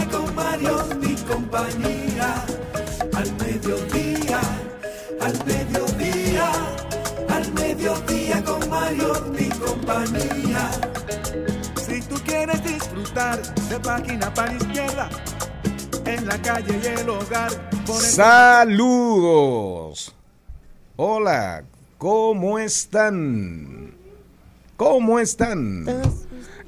al mediodía con Mario y compañía. Al mediodía, al mediodía, al mediodía con Mario y compañía. Si tú quieres disfrutar de página para izquierda, en la calle y el hogar. por el- Saludos. Hola, ¿cómo están? ¿Cómo están?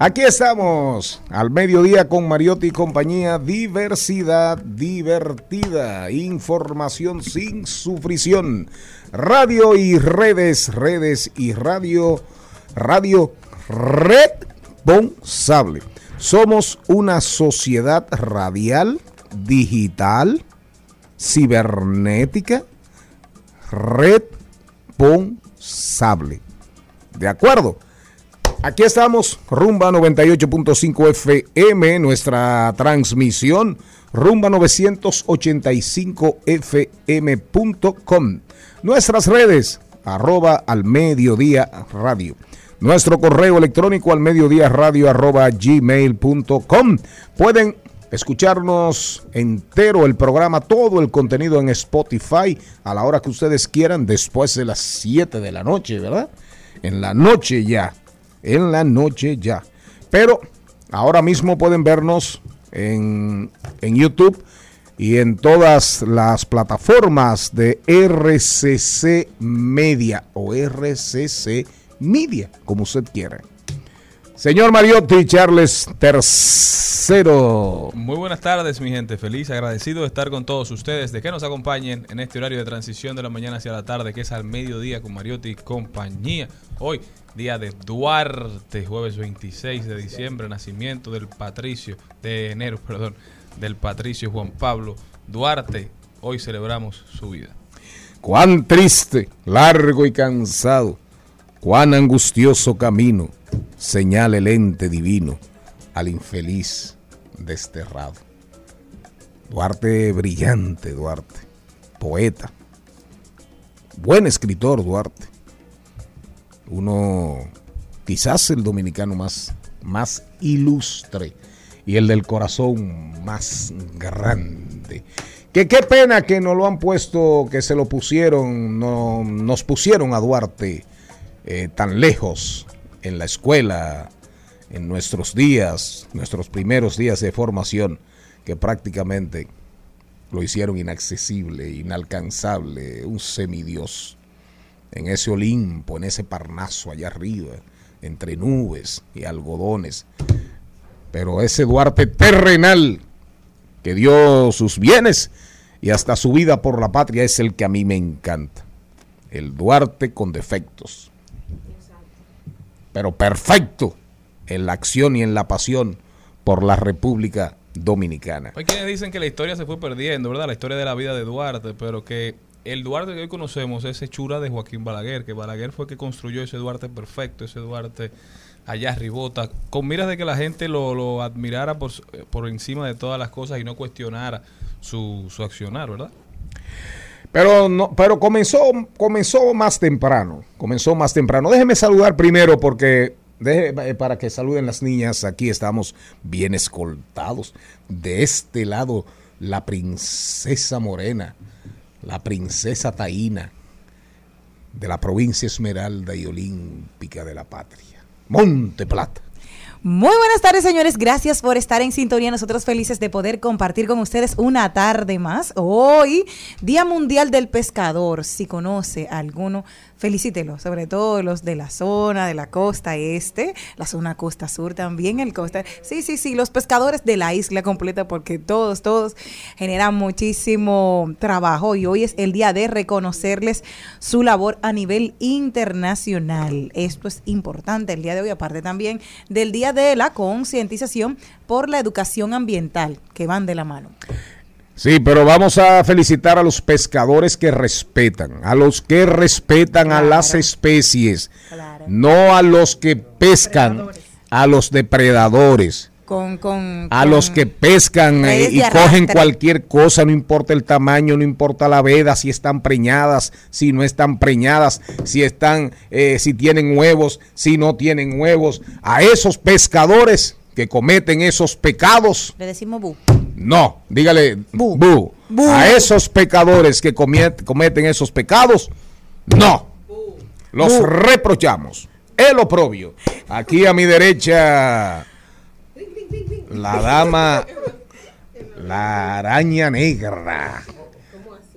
Aquí estamos, al mediodía con Mariotti y compañía, diversidad divertida, información sin sufrición, radio y redes, redes y radio, radio responsable. Somos una sociedad radial, digital, cibernética, responsable. ¿De acuerdo? Aquí estamos, Rumba 98.5 FM, nuestra transmisión, Rumba 985 FM.com. Nuestras redes, arroba al mediodía radio. Nuestro correo electrónico al mediodía radio arroba gmail.com. Pueden escucharnos entero el programa, todo el contenido en Spotify a la hora que ustedes quieran, después de las 7 de la noche, ¿verdad? En la noche ya, en la noche ya. Pero ahora mismo pueden vernos en, en YouTube y en todas las plataformas de RCC Media o RCC Media, como usted quiera. Señor Mariotti, Charles tercero. Muy buenas tardes, mi gente. Feliz, agradecido de estar con todos ustedes, de que nos acompañen en este horario de transición de la mañana hacia la tarde, que es al mediodía con Mariotti y compañía. Hoy, día de Duarte, jueves 26 de diciembre, nacimiento del patricio, de enero, perdón, del patricio Juan Pablo Duarte. Hoy celebramos su vida. Cuán triste, largo y cansado, cuán angustioso camino señala el ente divino al infeliz desterrado. Duarte brillante, Duarte, poeta, buen escritor, Duarte. Uno, quizás el dominicano más, más ilustre y el del corazón más grande. Que qué pena que no lo han puesto, que se lo pusieron, no, nos pusieron a Duarte eh, tan lejos en la escuela, en nuestros días, nuestros primeros días de formación, que prácticamente lo hicieron inaccesible, inalcanzable, un semidios, en ese Olimpo, en ese Parnaso allá arriba, entre nubes y algodones. Pero ese Duarte terrenal que dio sus bienes y hasta su vida por la patria es el que a mí me encanta. El Duarte con defectos, pero perfecto en la acción y en la pasión por la República Dominicana. Hay quienes dicen que la historia se fue perdiendo, ¿verdad? La historia de la vida de Duarte, pero que el Duarte que hoy conocemos es hechura de Joaquín Balaguer, que Balaguer fue el que construyó ese Duarte perfecto, ese Duarte allá arribota, con miras de que la gente lo, lo admirara por, por encima de todas las cosas y no cuestionara su, su accionar, ¿verdad? Pero no, pero comenzó, comenzó más temprano. Comenzó más temprano. Déjeme saludar primero porque eh, para que saluden las niñas. Aquí estamos bien escoltados. De este lado, la princesa morena, la princesa taína de la provincia Esmeralda y Olímpica de la Patria. Monte Plata. Muy buenas tardes, señores. Gracias por estar en sintonía. Nosotros felices de poder compartir con ustedes una tarde más. Hoy, Día Mundial del Pescador. Si conoce alguno, felicítelo, sobre todo los de la zona, de la costa este, la zona costa sur también, el costa. Sí, sí, sí, los pescadores de la isla completa, porque todos, todos generan muchísimo trabajo y hoy es el día de reconocerles su labor a nivel internacional. Esto es importante el día de hoy, aparte también del día de la concientización por la educación ambiental, que van de la mano. Sí, pero vamos a felicitar a los pescadores que respetan, a los que respetan a las especies, Claro. no a los que pescan, a los depredadores. Con, con, A con los que pescan eh, y cogen cualquier cosa, no importa el tamaño, no importa la veda, si están preñadas, si no están preñadas, si están, eh, si tienen huevos, si no tienen huevos. A esos pescadores que cometen esos pecados, Le decimos bu. no, dígale, Bu. bu. Bu. A esos pecadores que cometen esos pecados, no. Los reprochamos. El oprobio. Aquí a mi derecha, la dama, la araña negra.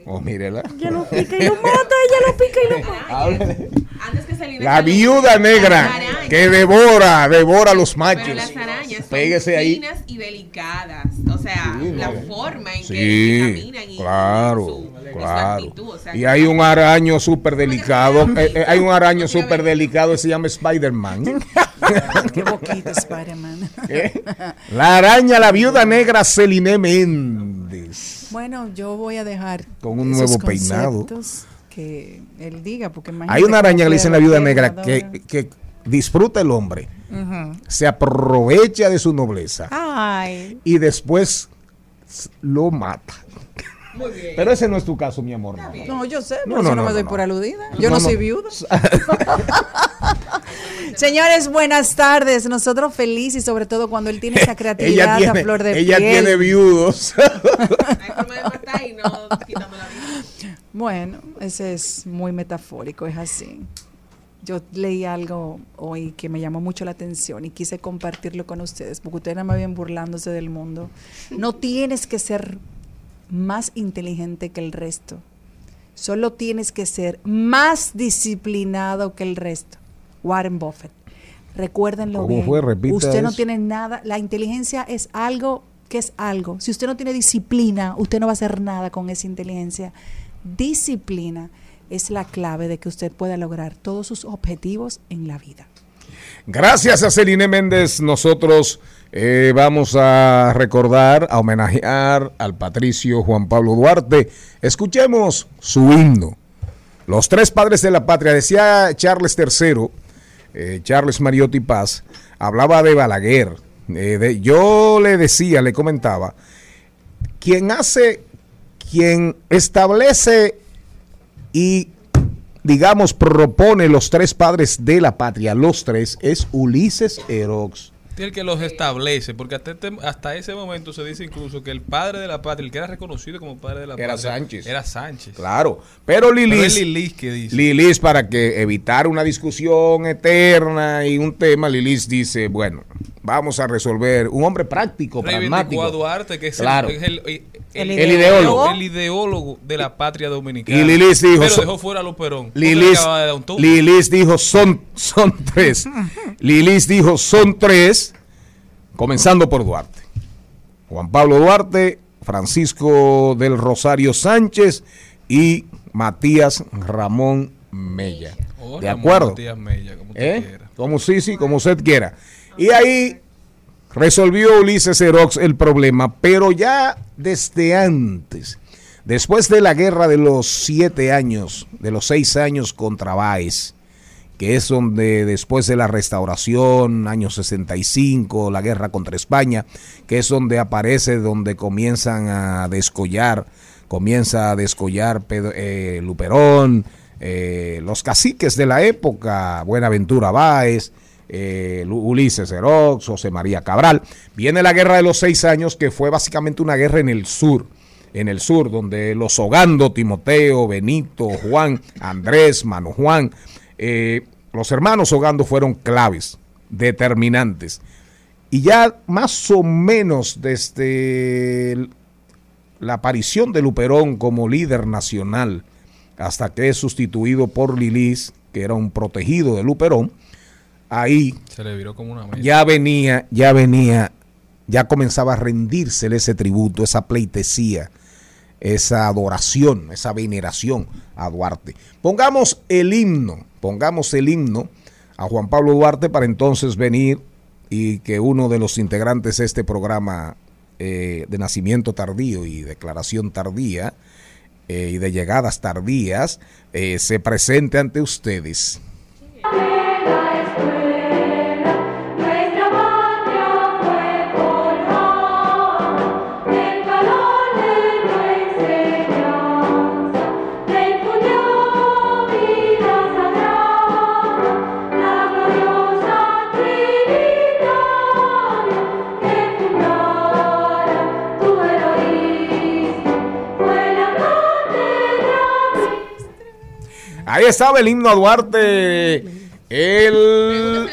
Oh, mírela. Ella lo pica y lo mata, ella lo pica y lo mata. Antes que Selena La viuda negra que devora, devora a los Pero machos. las arañas son Péguese ahí. finas y delicadas. O sea, Sí, la no. forma en que Sí, caminan y claro, su, claro. actitud. O sea, Y hay un araño súper delicado. Eh, eh, hay un araño súper delicado, se llama Spider-Man. Qué boquita, Spider-Man. ¿Eh? La araña, la viuda negra Celine Méndez. Bueno, yo voy a dejar Con un nuevo peinado. que él diga, porque Hay una araña que le dicen la viuda negra que, que disfruta el hombre, se aprovecha de su nobleza Ay. y después lo mata. Pero ese no es tu caso, mi amor. no. No, yo sé, No, no, eso no, no, me no, doy no. por aludida. Yo no, no. soy viuda. Señores, buenas tardes. Nosotros felices y sobre todo cuando él tiene esa ella creatividad tiene, a flor de ella piel. tiene viudos. hay forma de matar y no quitando la vida. Bueno, ese es muy metafórico, es así. Yo leí algo hoy que me llamó mucho la atención y quise compartirlo con ustedes, porque ustedes nada más bien burlándose del mundo. No tienes que ser más inteligente que el resto. Solo tienes que ser más disciplinado que el resto. Warren Buffett. Recuérdenlo ¿Cómo bien. fue? Repita usted no tiene nada. La inteligencia es algo que es algo. Si usted no tiene disciplina, usted no va a hacer nada con esa inteligencia. Disciplina es la clave de que usted pueda lograr todos sus objetivos en la vida. Gracias a Celine Méndez, nosotros eh, vamos a recordar, a homenajear al patricio Juan Pablo Duarte. Escuchemos su himno. Los tres padres de la patria, decía Charles III, eh, Charles Mariotti Paz, hablaba de Balaguer. eh, de- yo le decía, le comentaba, quien hace, quien establece y digamos, propone los tres padres de la patria, los tres, es Ulises Erox. El que los establece, porque hasta, este- hasta ese momento se dice incluso que el padre de la patria, el que era reconocido como padre de la Era patria, Sánchez. Era Sánchez. Claro, pero Pero es Lilis, Lilis que dice. Lilis para que evitar una discusión eterna y un tema, Lilis dice, bueno, vamos a resolver un hombre práctico, pragmático. a Duarte, que es, Claro. el, es el- el- ideólogo. el ideólogo de la patria dominicana. Y Lilis dijo, Pero dejó fuera a los Perón. porque le Lilis. Lilis dijo, son, son tres. Lilis dijo, son tres, comenzando por Duarte. Juan Pablo Duarte, Francisco del Rosario Sánchez y Matías Ramón Mella. Oh, ¿De Ramón acuerdo? Matías Mella, como usted ¿Eh? quiera. Como sí, sí, como usted quiera. Y ahí resolvió Ulises Erox el problema, pero ya desde antes, después de la guerra de los siete años, de los seis años contra Báez, que es donde después de la restauración, año 65, la guerra contra España, que es donde aparece, donde comienzan a descollar, comienza a descollar Pedro- eh, Luperón, eh, los caciques de la época, Buenaventura Báez, eh, Ulises Erox, José María Cabral. Viene la guerra de los seis años, que fue básicamente una guerra en el sur, en el sur, donde los Ogando, Timoteo, Benito, Juan, Andrés, Mano Juan, eh, los hermanos Ogando fueron claves, determinantes. Y ya más o menos desde la aparición de Luperón como líder nacional, hasta que es sustituido por Lilis, que era un protegido de Luperón, ahí Se le viró como una mesa. ya venía, ya venía, ya comenzaba a rendírsele ese tributo, esa pleitesía, esa adoración, esa veneración a Duarte. Pongamos el himno, pongamos el himno a Juan Pablo Duarte para entonces venir y que uno de los integrantes de este programa eh, de nacimiento tardío y declaración tardía eh, y de llegadas tardías eh, se presente ante ustedes. Nuestra Ahí estaba el himno a Duarte, el,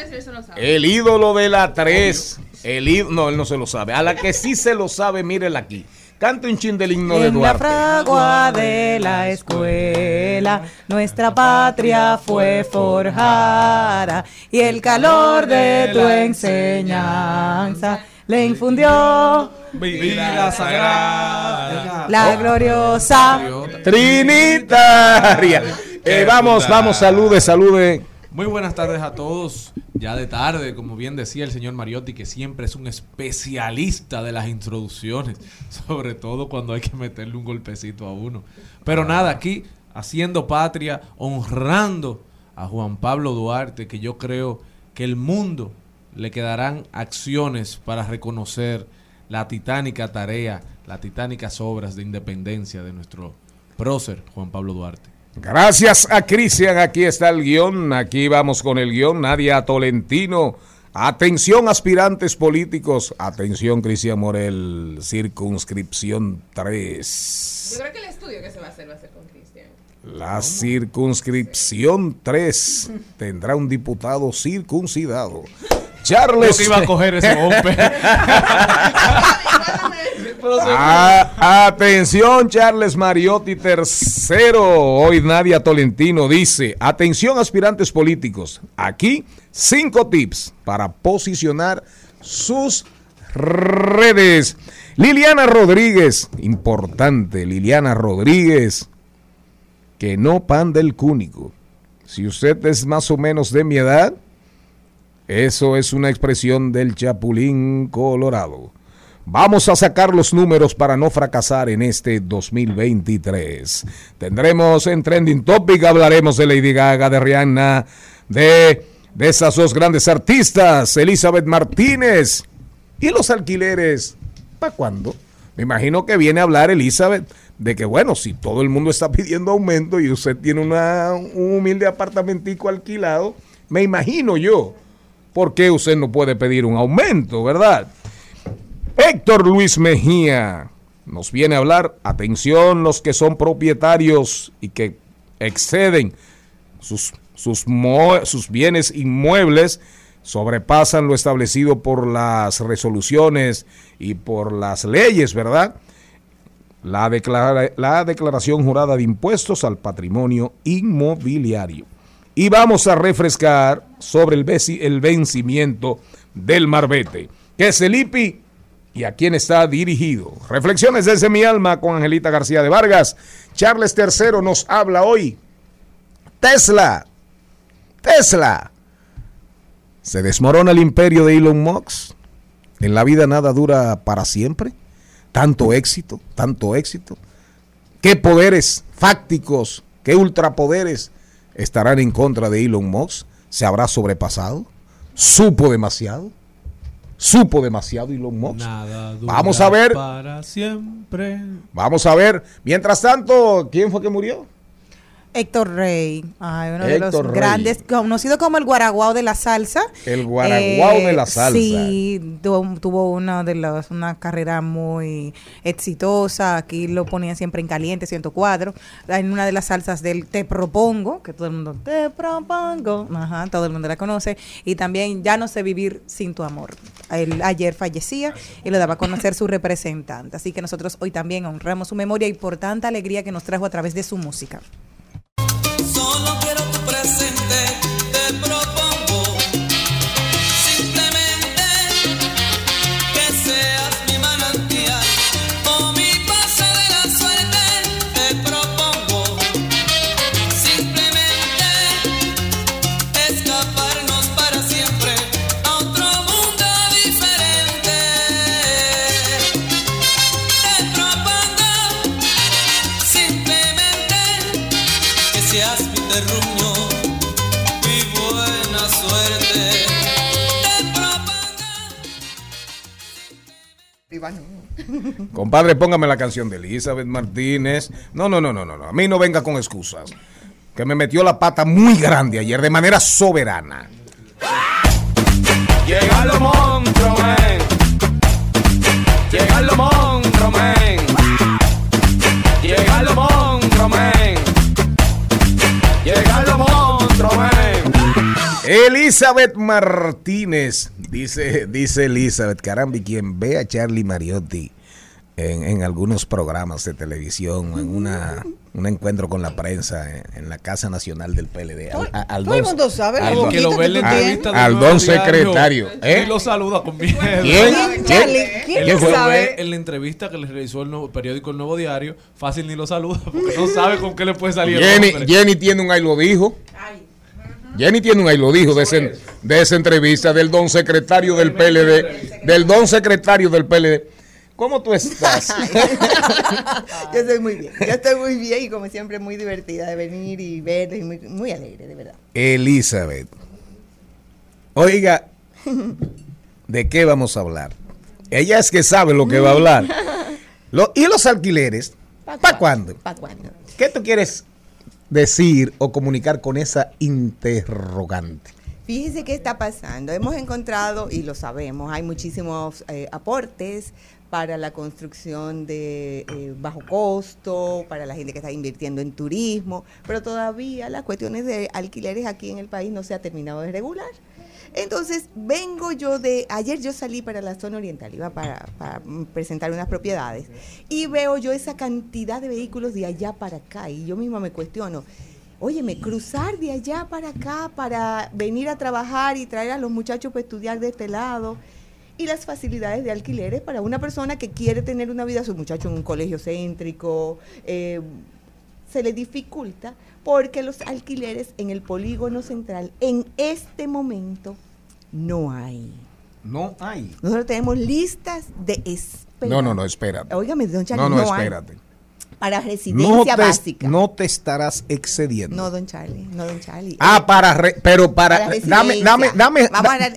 el ídolo de la 3. El í- no, él no se lo sabe. A la que sí se lo sabe, mírela aquí. Cante un chin del himno de En la Duarte. fragua de la escuela, nuestra patria fue forjada y el calor de tu enseñanza le infundió Vida sagrada. la gloriosa. Trinitaria. Eh, vamos, vamos, salude, salude. Muy buenas tardes a todos. Ya de tarde, como bien decía el señor Mariotti, que siempre es un especialista de las introducciones, sobre todo cuando hay que meterle un golpecito a uno. Pero nada, aquí haciendo patria, honrando a Juan Pablo Duarte, que yo creo que el mundo le quedarán acciones para reconocer la titánica tarea, las titánicas obras de independencia de nuestro prócer Juan Pablo Duarte. Gracias a Cristian, aquí está el guion, aquí vamos con el guion, Nadia Tolentino. Atención aspirantes políticos, atención Cristian Morel, circunscripción 3. Yo creo que el estudio que se va a hacer va a ser con Cristian. La circunscripción 3 tendrá un diputado circuncidado. Charles. Yo iba a coger ese golpe. Ah, atención, Charles Mariotti tercero. Hoy Nadia Tolentino dice: Atención, aspirantes políticos. Aquí cinco tips para posicionar sus redes. Liliana Rodríguez, importante, Liliana Rodríguez, que no pan del cúnico. Si usted es más o menos de mi edad, eso es una expresión del Chapulín Colorado. Vamos a sacar los números para no fracasar en este 2023. Tendremos en Trending Topic, hablaremos de Lady Gaga, de Rihanna, de, de esas dos grandes artistas, Elizabeth Martínez y los alquileres. ¿Para cuándo? Me imagino que viene a hablar Elizabeth de que, bueno, si todo el mundo está pidiendo aumento y usted tiene una, un humilde apartamentico alquilado, me imagino yo, ¿por qué usted no puede pedir un aumento, verdad? Héctor Luis Mejía nos viene a hablar, atención los que son propietarios y que exceden sus, sus, sus bienes inmuebles, sobrepasan lo establecido por las resoluciones y por las leyes, ¿verdad? La, declara- la declaración jurada de impuestos al patrimonio inmobiliario. Y vamos a refrescar sobre el, vencimiento del Marbete, que es el IPI y a quién está dirigido. Reflexiones desde mi alma con Angelita García de Vargas. Charles III nos habla hoy. Tesla. Tesla. ¿Se desmorona el imperio de Elon Musk? ¿En la vida nada dura para siempre? ¿Tanto éxito? ¿Tanto éxito? ¿Qué poderes fácticos, qué ultrapoderes estarán en contra de Elon Musk? ¿Se habrá sobrepasado? ¿Supo demasiado? ¿Supo demasiado Elon Musk? Nada dura Vamos a ver. Para siempre. Vamos a ver. Mientras tanto, ¿quién fue que murió? Héctor Rey, ay, uno de los Rey. grandes, conocido como el guaraguao de la salsa. Eh, El guaraguao de la salsa. Sí, tu- tuvo una de las, una carrera muy exitosa. Aquí lo ponían siempre en caliente, 104. En una de las salsas del Te Propongo, que todo el mundo Te Propongo, ajá, todo el mundo la conoce. Y también Ya no sé vivir sin tu amor. Él ayer fallecía y lo daba a conocer su representante. Así que nosotros hoy también honramos su memoria y por tanta alegría que nos trajo a través de su música. Solo quiero tu presente, Compadre, póngame la canción de Elizabeth Martínez. No, no, no, no, no, no. A mí no venga con excusas. Que me metió la pata muy grande ayer de manera soberana. Llegan los monstruos, men. Llegan los monstruos, men. Llegan los monstruos, men. Llegan los monstruos, men. Elizabeth Martínez. Dice, dice Elizabeth, caramba, y quien ve a Charlie Mariotti en, en algunos programas de televisión, en una, un encuentro con la prensa en, en la Casa Nacional del PLD. Al, a- al todo el mundo sabe al que lo ve en la al- entrevista don secretario. ¿eh? Y lo saluda con miedo. ¿Quién? ¿Quién, Charlie? ¿Quién sabe? en la entrevista que le realizó el nuevo periódico El Nuevo Diario, fácil ni lo saluda porque no sabe con qué le puede salir Jenny. Jenny tiene un ahí lo dijo. Jenny tiene un ahí lo dijo de, ese- de esa entrevista del don secretario del PLD. Del don secretario del PLD. ¿Cómo tú estás? Yo estoy muy bien. Yo estoy muy bien y como siempre muy divertida de venir y ver y muy, muy alegre, de verdad. Elizabeth. Oiga, ¿de qué vamos a hablar? Ella es que sabe lo que va a hablar. Lo- ¿Y los alquileres? ¿Para cuándo? ¿Para cuándo? ¿Qué tú quieres decir o comunicar con esa interrogante? Fíjese qué está pasando. Hemos encontrado, y lo sabemos, hay muchísimos eh, aportes para la construcción de eh, bajo costo, para la gente que está invirtiendo en turismo, pero todavía las cuestiones de alquileres aquí en el país no se ha terminado de regular. Entonces, vengo yo de, ayer yo salí para la zona oriental, iba para, presentar unas propiedades, y veo yo esa cantidad de vehículos de allá para acá, y yo misma me cuestiono, óyeme, cruzar de allá para acá para venir a trabajar y traer a los muchachos para estudiar de este lado, y las facilidades de alquileres para una persona que quiere tener una vida, su muchacho en un colegio céntrico, eh, se le dificulta porque los alquileres en el polígono central en este momento no hay. No hay. Nosotros tenemos listas de espera. No, no, no, espérate. Óigame, don Charlie, No, no, no, hay espérate. para No residencia te, básica. no te estarás excediendo. No, don Charlie, no, don Charlie. Ah, para, re- pero para, Para dame, dame, dame,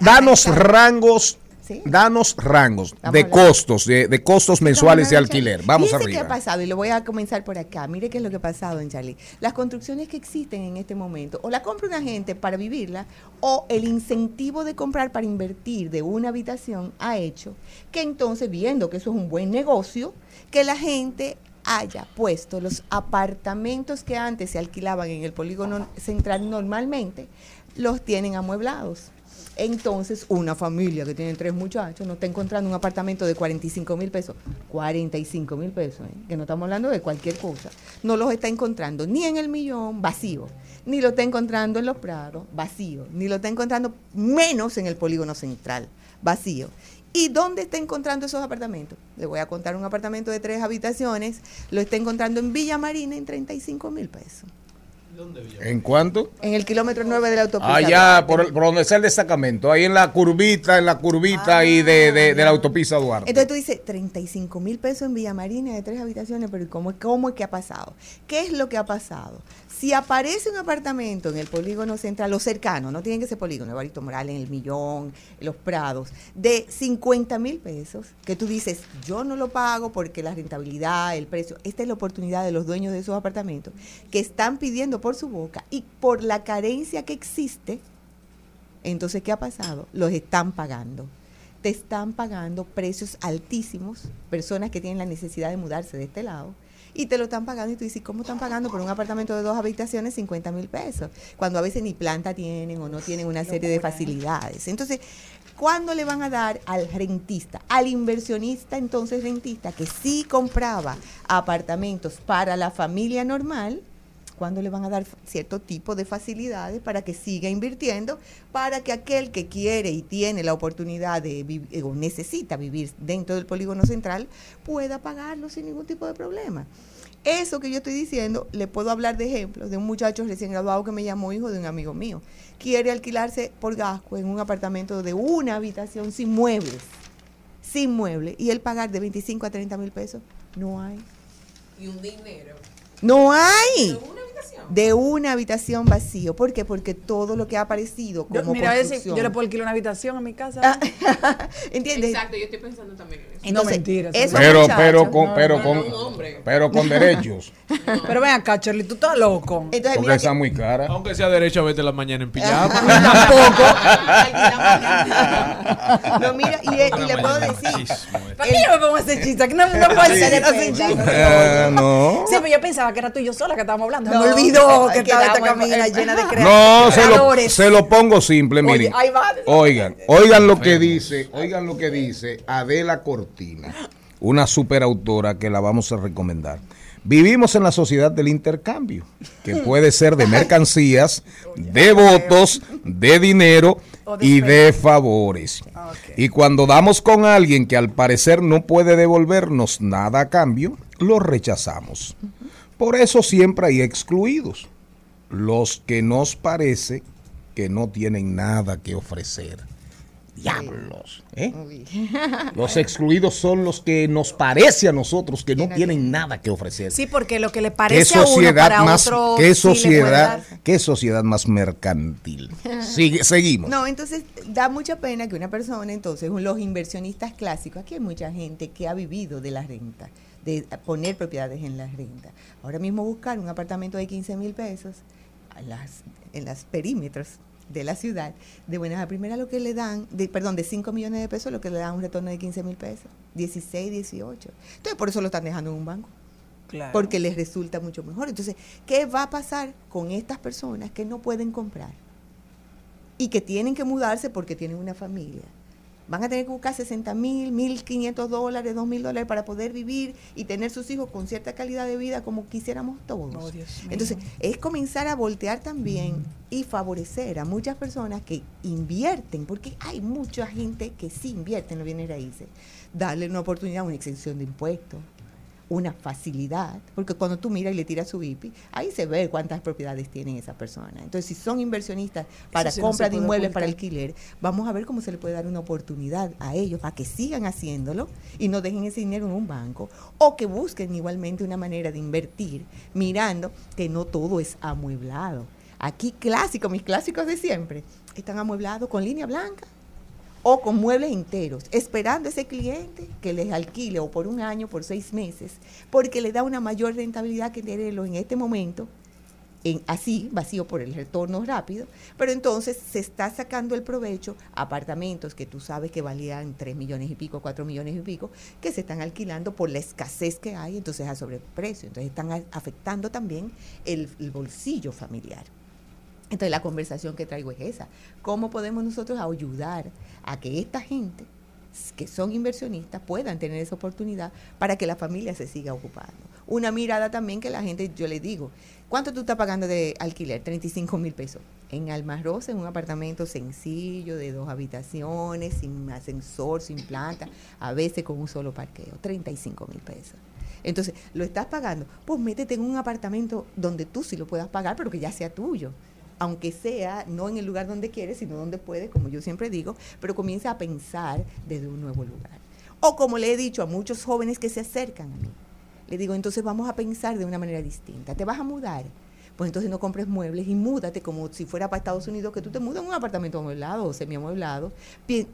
danos rangos, Sí. danos rangos de costos, de, de costos mensuales de alquiler. Vamos Fíjese qué ha arriba. pasado y lo voy a comenzar por acá. Mire qué es lo que ha pasado en Charlie. Las construcciones que existen en este momento, o la compra una gente para vivirla, o el incentivo de comprar para invertir de una habitación ha hecho que entonces, viendo que eso es un buen negocio, que la gente haya puesto los apartamentos que antes se alquilaban en el polígono central normalmente, los tienen amueblados. Entonces, una familia que tiene tres muchachos no está encontrando un apartamento de 45 mil pesos. 45 mil pesos, ¿eh? que no estamos hablando de cualquier cosa. No los está encontrando ni en el millón, vacío. Ni lo está encontrando en los prados, vacío. Ni lo está encontrando menos en el polígono central, vacío. ¿Y dónde está encontrando esos apartamentos? Le voy a contar un apartamento de tres habitaciones. Lo está encontrando en Villa Marina en 35 mil pesos. ¿En cuánto? En el kilómetro 9 de la autopista. Allá, Duarte. por, por donde está el destacamento, ahí en la curvita, en la curvita ahí de, de- de la autopista Duarte. Entonces tú dices, 35 mil pesos en Villa Marina de tres habitaciones, pero ¿y ¿cómo, ¿cómo es que ha pasado? ¿Qué es lo que ha pasado? Si aparece un apartamento en el polígono central, o cercano, no tienen que ser polígono, Barito Morales, el Millón, Los Prados, de 50 mil pesos, que tú dices, yo no lo pago porque la rentabilidad, el precio, esta es la oportunidad de los dueños de esos apartamentos, que están pidiendo por su boca y por la carencia que existe, entonces, ¿qué ha pasado? Los están pagando. Te están pagando precios altísimos, personas que tienen la necesidad de mudarse de este lado, y te lo están pagando y tú dices, ¿cómo están pagando por un apartamento de dos habitaciones 50 mil pesos? Cuando a veces ni planta tienen o no tienen una serie de facilidades. Entonces, ¿cuándo le van a dar al rentista, al inversionista entonces rentista que sí compraba apartamentos para la familia normal? ¿Cuándo le van a dar cierto tipo de facilidades para que siga invirtiendo? Para que aquel que quiere y tiene la oportunidad de vivir o necesita vivir dentro del polígono central pueda pagarlo sin ningún tipo de problema. Eso que yo estoy diciendo, le puedo hablar de ejemplos de un muchacho recién graduado que me llamó hijo de un amigo mío. Quiere alquilarse por Gasco en un apartamento de una habitación sin muebles, sin muebles, y él pagar de 25 a 30 mil pesos. No hay. Y un dinero. No hay explicación. ¿De una habitación? Vacío. ¿Por qué? Porque todo lo que ha aparecido Yo, como mira, a ver si construcción- yo le puedo alquilar una habitación a mi casa. ¿Entiendes? Exacto, yo estoy pensando también en eso. no, Entonces, eso-. Pero, muchacho. pero con, No, pero no, con, pero con derechos. Pero ven acá, Charlie, tú estás loco. Entonces, Porque mira está que- muy cara. Aunque sea derecho a verte la mañana en pijama. no, mira, y, y le puedo decir, ¿Para qué yo me pongo a hacer chiste? Que no, no hacer hacer chiste. Eh, no. Sí, pero yo pensaba que era tú y yo sola que estábamos hablando. No, me olvidó que estaba esta cabina llena de No, se lo, se lo pongo simple, Oye, miren. ahí va. Oigan, oigan lo que dice, oigan lo que dice Adela Cortina, una superautora que la vamos a recomendar. Vivimos en la sociedad del intercambio, que puede ser de mercancías, de votos, de dinero y de favores. Y cuando damos con alguien que al parecer no puede devolvernos nada a cambio, lo rechazamos. Por eso siempre hay excluidos los que nos parece que no tienen nada que ofrecer. Diablos. ¿eh? Los excluidos son los que nos parece a nosotros que no tienen nada que ofrecer. Sí, porque lo que le ¿Qué parece a uno para más, otro qué sí sociedad, dar. qué sociedad más mercantil? Sigue, seguimos. No, entonces da mucha pena que una persona, entonces, los inversionistas clásicos, aquí hay mucha gente que ha vivido de la renta, de poner propiedades en la renta. Ahora mismo buscar un apartamento de 15 mil pesos a las, en los perímetros de la ciudad, de buenas a primeras lo que le dan, de, perdón, de 5 millones de pesos, lo que le dan un retorno de 15 mil pesos, 16, 18. Entonces, por eso lo están dejando en un banco Claro. porque les resulta mucho mejor. Entonces, ¿qué va a pasar con estas personas que no pueden comprar y que tienen que mudarse porque tienen una familia? Van a tener que buscar 60 mil, 1.500 dólares, 2.000 dólares para poder vivir y tener sus hijos con cierta calidad de vida como quisiéramos todos. Oh. Entonces, es comenzar a voltear también y favorecer a muchas personas que invierten, porque hay mucha gente que sí invierte en los bienes raíces. Darle una oportunidad, una exención de impuestos, una facilidad, porque cuando tú miras y le tiras su IPI, ahí se ve cuántas propiedades tienen esa persona. Entonces, si son inversionistas para sí compra de inmuebles para alquiler, vamos a ver cómo se le puede dar una oportunidad a ellos para que sigan haciéndolo y no dejen ese dinero en un banco o que busquen igualmente una manera de invertir mirando que no todo es amueblado. Aquí clásico, mis clásicos de siempre, están amueblados con línea blanca o con muebles enteros, esperando a ese cliente que les alquile o por un año, por seis meses, porque le da una mayor rentabilidad que tenerlo en este momento, en, así, vacío por el retorno rápido, pero entonces se está sacando el provecho apartamentos que tú sabes que valían 3 millones y pico, 4 millones y pico, que se están alquilando por la escasez que hay, entonces a sobreprecio, entonces están afectando también el bolsillo familiar. Entonces la conversación que traigo es esa. ¿Cómo podemos nosotros ayudar a que esta gente que son inversionistas puedan tener esa oportunidad para que la familia se siga ocupando? Una mirada también que la gente, yo le digo, ¿cuánto tú estás pagando de alquiler? 35 mil pesos. En Almarrosa, en un apartamento sencillo, de dos habitaciones, sin ascensor, sin planta, a veces con un solo parqueo, 35 mil pesos. Entonces, ¿lo estás pagando? Pues métete en un apartamento donde tú sí lo puedas pagar, pero que ya sea tuyo. Aunque sea no en el lugar donde quieres, sino donde puedes, como yo siempre digo, pero comienza a pensar desde un nuevo lugar. O como le he dicho a muchos jóvenes que se acercan a mí, le digo, entonces vamos a pensar de una manera distinta. ¿Te vas a mudar? Pues entonces no compres muebles y múdate como si fuera para Estados Unidos, que tú te mudas en un apartamento amueblado o semiamueblado,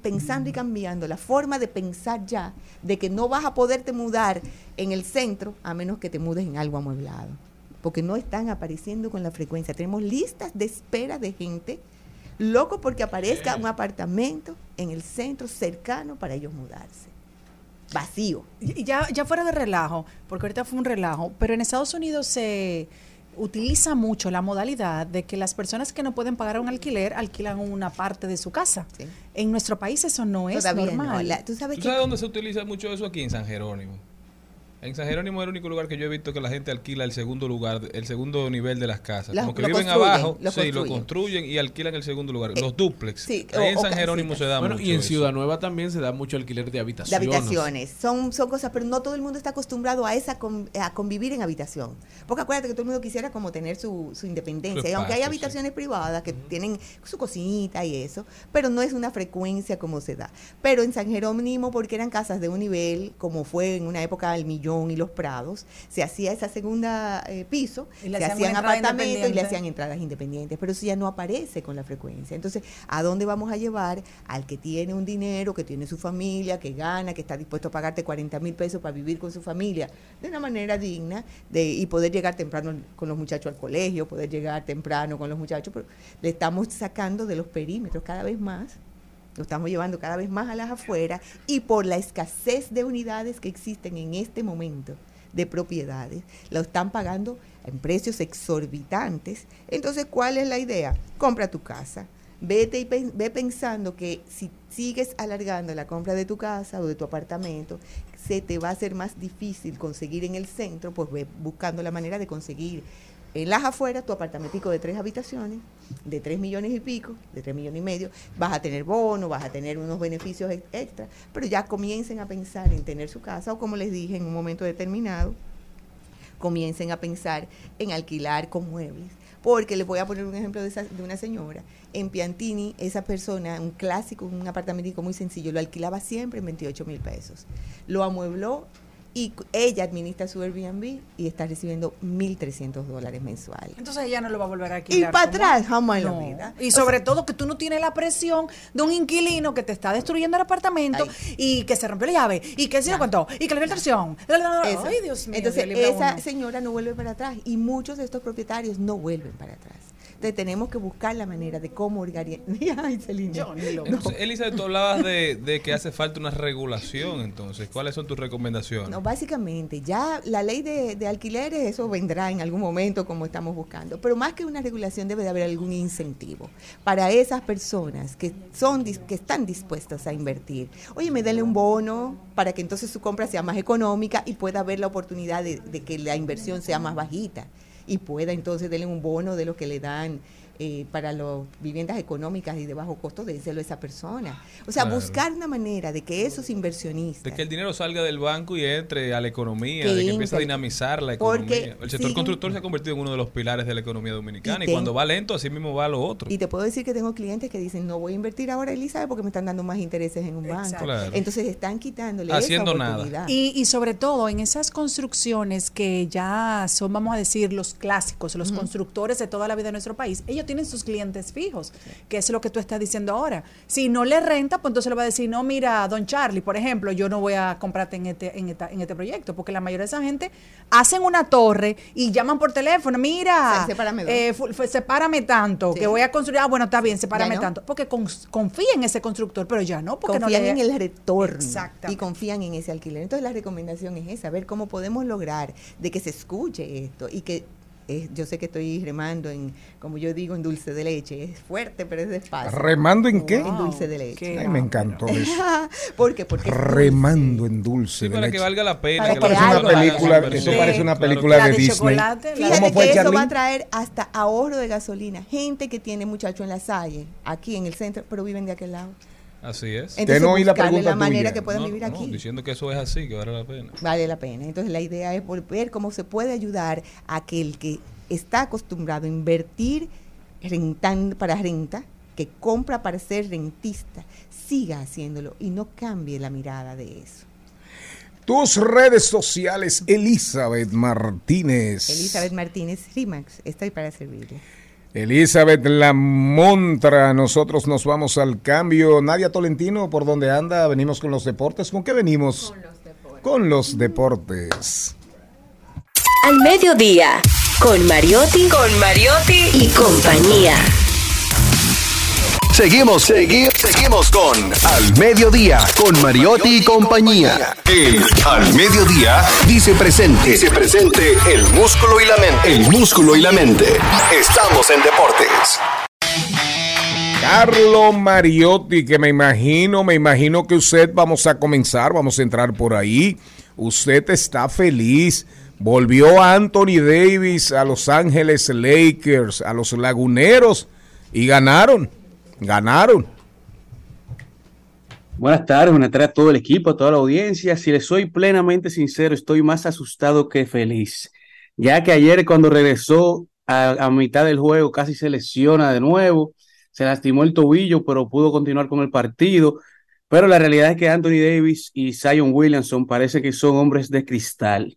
pensando y cambiando la forma de pensar ya de que no vas a poderte mudar en el centro a menos que te mudes en algo amueblado. Porque no están apareciendo con la frecuencia. Tenemos listas de espera de gente loco porque aparezca un apartamento en el centro cercano para ellos mudarse. Vacío. Y ya, ya fuera de relajo, porque ahorita fue un relajo, pero en Estados Unidos se utiliza mucho la modalidad de que las personas que no pueden pagar un alquiler alquilan una parte de su casa. En nuestro país eso no es Todavía no. normal. La- ¿Tú sabes ¿Tú que sabes dónde se utiliza mucho eso aquí? En San Jerónimo. En San Jerónimo es el único lugar que yo he visto que la gente alquila el segundo lugar, el segundo nivel de las casas. Lo- Como que lo viven abajo, lo sí, lo construyen. y alquilan el segundo lugar. Eh, Los duplex. sí, Ahí en o- San Jerónimo se da Bueno, mucho y en eso. Ciudad Nueva también se da mucho alquiler de de habitaciones. habitaciones. Son, son cosas, pero no todo el mundo está acostumbrado a esa a convivir en habitación. Porque acuérdate que todo el mundo quisiera como tener su, su independencia. Y aunque hay habitaciones privadas que tienen su cocinita y eso, pero no es una frecuencia como se da. Pero en San Jerónimo, porque eran casas de un nivel, como fue en una época el Millón y los Prados, se hacía esa segunda eh, piso, se hacían apartamentos y le hacían entradas independientes, pero eso ya no aparece con la frecuencia. Entonces, ¿a dónde vamos a llevar al que tiene un dinero, que tiene su familia, que gana, que está dispuesto a pagarte 40 mil pesos para vivir con su familia de una manera digna de, y poder llegar temprano con los muchachos al colegio, poder llegar temprano con los muchachos? Pero le estamos sacando de los perímetros cada vez más. Lo estamos llevando cada vez más a las afueras y por la escasez de unidades que existen en este momento de propiedades, lo están pagando en precios exorbitantes. Entonces, ¿cuál es la idea? Compra tu casa. Vete y ve pensando que si sigues alargando la compra de tu casa o de tu apartamento, se te va a hacer más difícil conseguir en el centro, pues ve buscando la manera de conseguir en las afueras tu apartamentico de tres habitaciones, de tres millones y pico, de tres millones y medio, vas a tener bono, vas a tener unos beneficios ex- extra, pero ya comiencen a pensar en tener su casa o como les dije en un momento determinado, comiencen a pensar en alquilar con muebles. Porque les voy a poner un ejemplo de, esa- de una señora. En Piantini, esa persona, un clásico, un apartamentico muy sencillo, lo alquilaba siempre en 28 mil pesos. Lo amuebló y ella administra su Airbnb y está recibiendo 1.300 dólares mensuales. Entonces ella no lo va a volver a Y alquilar. para ¿cómo? atrás, jamás en la No. vida. Y sobre todo que tú no tienes la presión de un inquilino que te está destruyendo el apartamento y que se rompió la llave y que se lo contó y que le dio la. Eso. Ay, Dios mío. Entonces, esa uno. señora no vuelve para atrás y muchos de estos propietarios no vuelven para atrás. Tenemos que buscar la manera de cómo organizar. Ay, Celina. Entonces, Elizabeth, tú hablabas de, de que hace falta una regulación, entonces. ¿Cuáles son tus recomendaciones? No, básicamente, ya la ley de, de alquileres, eso vendrá en algún momento como estamos buscando. Pero más que una regulación debe de haber algún incentivo para esas personas que son dis- que están dispuestas a invertir. Oye, me denle un bono para que entonces su compra sea más económica y pueda haber la oportunidad de, de que la inversión sea más bajita. Y pueda entonces darle un bono de lo que le dan eh, para las viviendas económicas y de bajo costo, dénselo a esa persona. O sea, Claro. buscar una manera de que esos inversionistas De que el dinero salga del banco y entre a la economía, Que de que empiece a dinamizar la Porque economía. El sector constructor se ha convertido en uno de los pilares de la economía dominicana Y cuando va lento, así mismo va lo otro. Y te puedo decir que tengo clientes que dicen, no voy a invertir ahora, Elizabeth, porque me están dando más intereses en un banco. Claro. Entonces están quitándole Haciendo esa nada. oportunidad. Y, y sobre todo en esas construcciones que ya son, vamos a decir, los clásicos, los constructores de toda la vida de nuestro país, ellos tienen sus clientes fijos, que es lo que tú estás diciendo ahora. Si no le renta, pues entonces le va a decir, no, mira, don Charlie, por ejemplo, yo no voy a comprarte en este, en esta- en este proyecto, porque la mayoría de esa gente hacen una torre y llaman por teléfono, mira, Se- sepárame eh, sepárame tanto, Sí. que voy a construir, ah, bueno, está bien, sepárame no. tanto, porque con- confía en ese constructor, pero ya no, porque confían no le... en el retorno y confían en ese alquiler. Entonces la recomendación es esa, ver cómo podemos lograr de que se escuche esto y que yo sé que estoy remando en, como yo digo, en dulce de leche. Es fuerte, pero es despacio. ¿Remando en qué? En dulce de leche. Ay, me encantó eso. ¿Por qué? Porque Remando en dulce. Sí, de para leche. que valga la pena. Para Eso que parece una película, eso parece una película La de de Disney. Fíjate ¿Cómo fue, que eso va a traer hasta ahorro de gasolina. Gente que tiene muchachos en la salle, aquí en el centro, pero viven de aquel lado. Así es. Entonces, no la buscarle pregunta la manera tuya. que puedan No, vivir no, aquí. diciendo que eso es así, que vale la pena. Vale la pena. Entonces la idea es volver cómo se puede ayudar a que el que está acostumbrado a invertir rentan- para renta, que compra para ser rentista, siga haciéndolo y no cambie la mirada de eso. Tus redes sociales, Elizabeth Martínez. Elizabeth Martínez Rimax, estoy para servirle. Elizabeth La Montra, nosotros nos vamos al cambio. Nadia Tolentino, ¿por dónde anda? Venimos con los deportes. ¿Con qué venimos? Con los deportes. Con los deportes. Al mediodía, con Mariotti, con Mariotti y compañía. Seguimos, seguimos, seguimos con Al Mediodía, con Mariotti y compañía. El Al Mediodía dice presente. Dice presente el músculo y la mente. El músculo y la mente. Estamos en deportes. Carlos Mariotti, que me imagino, me imagino que usted vamos a comenzar, vamos a entrar por ahí. Usted está feliz. Volvió Anthony Davis a Los Ángeles Lakers, a los Laguneros y ganaron. Ganaron. Buenas tardes, buenas tardes a todo el equipo, a toda la audiencia. Si les soy plenamente sincero, estoy más asustado que feliz, ya que ayer cuando regresó a, mitad del juego casi se lesiona de nuevo, se lastimó el tobillo, pero pudo continuar con el partido. Pero la realidad es que Anthony Davis y Zion Williamson parece que son hombres de cristal.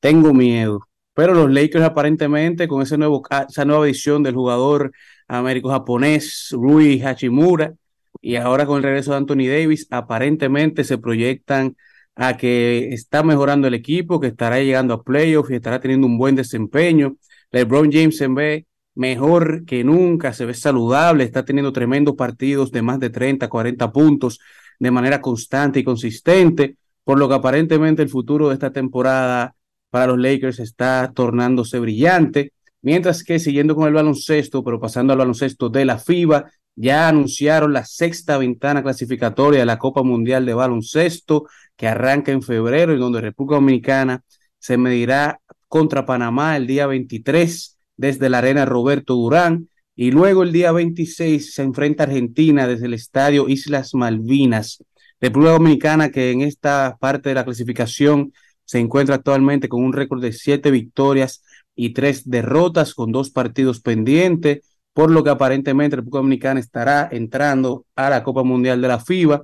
Tengo miedo. Pero los Lakers aparentemente con ese nuevo, esa nueva edición del jugador américo-japonés Rui Hachimura y ahora con el regreso de Anthony Davis, aparentemente se proyectan a que está mejorando el equipo, que estará llegando a playoffs y estará teniendo un buen desempeño. LeBron James se ve mejor que nunca, se ve saludable, está teniendo tremendos partidos de más de 30, 40 puntos de manera constante y consistente, por lo que aparentemente el futuro de esta temporada para los Lakers está tornándose brillante. Mientras que siguiendo con el baloncesto, pero pasando al baloncesto de la FIBA, ya anunciaron la sexta ventana clasificatoria de la Copa Mundial de Baloncesto que arranca en febrero y donde República Dominicana se medirá contra Panamá el día 23 desde la arena Roberto Durán y luego el día 26 se enfrenta a Argentina desde el estadio Islas Malvinas. República Dominicana que en esta parte de la clasificación se encuentra actualmente con un récord de siete victorias y tres derrotas con dos partidos pendientes, por lo que aparentemente República Dominicana estará entrando a la Copa Mundial de la FIBA,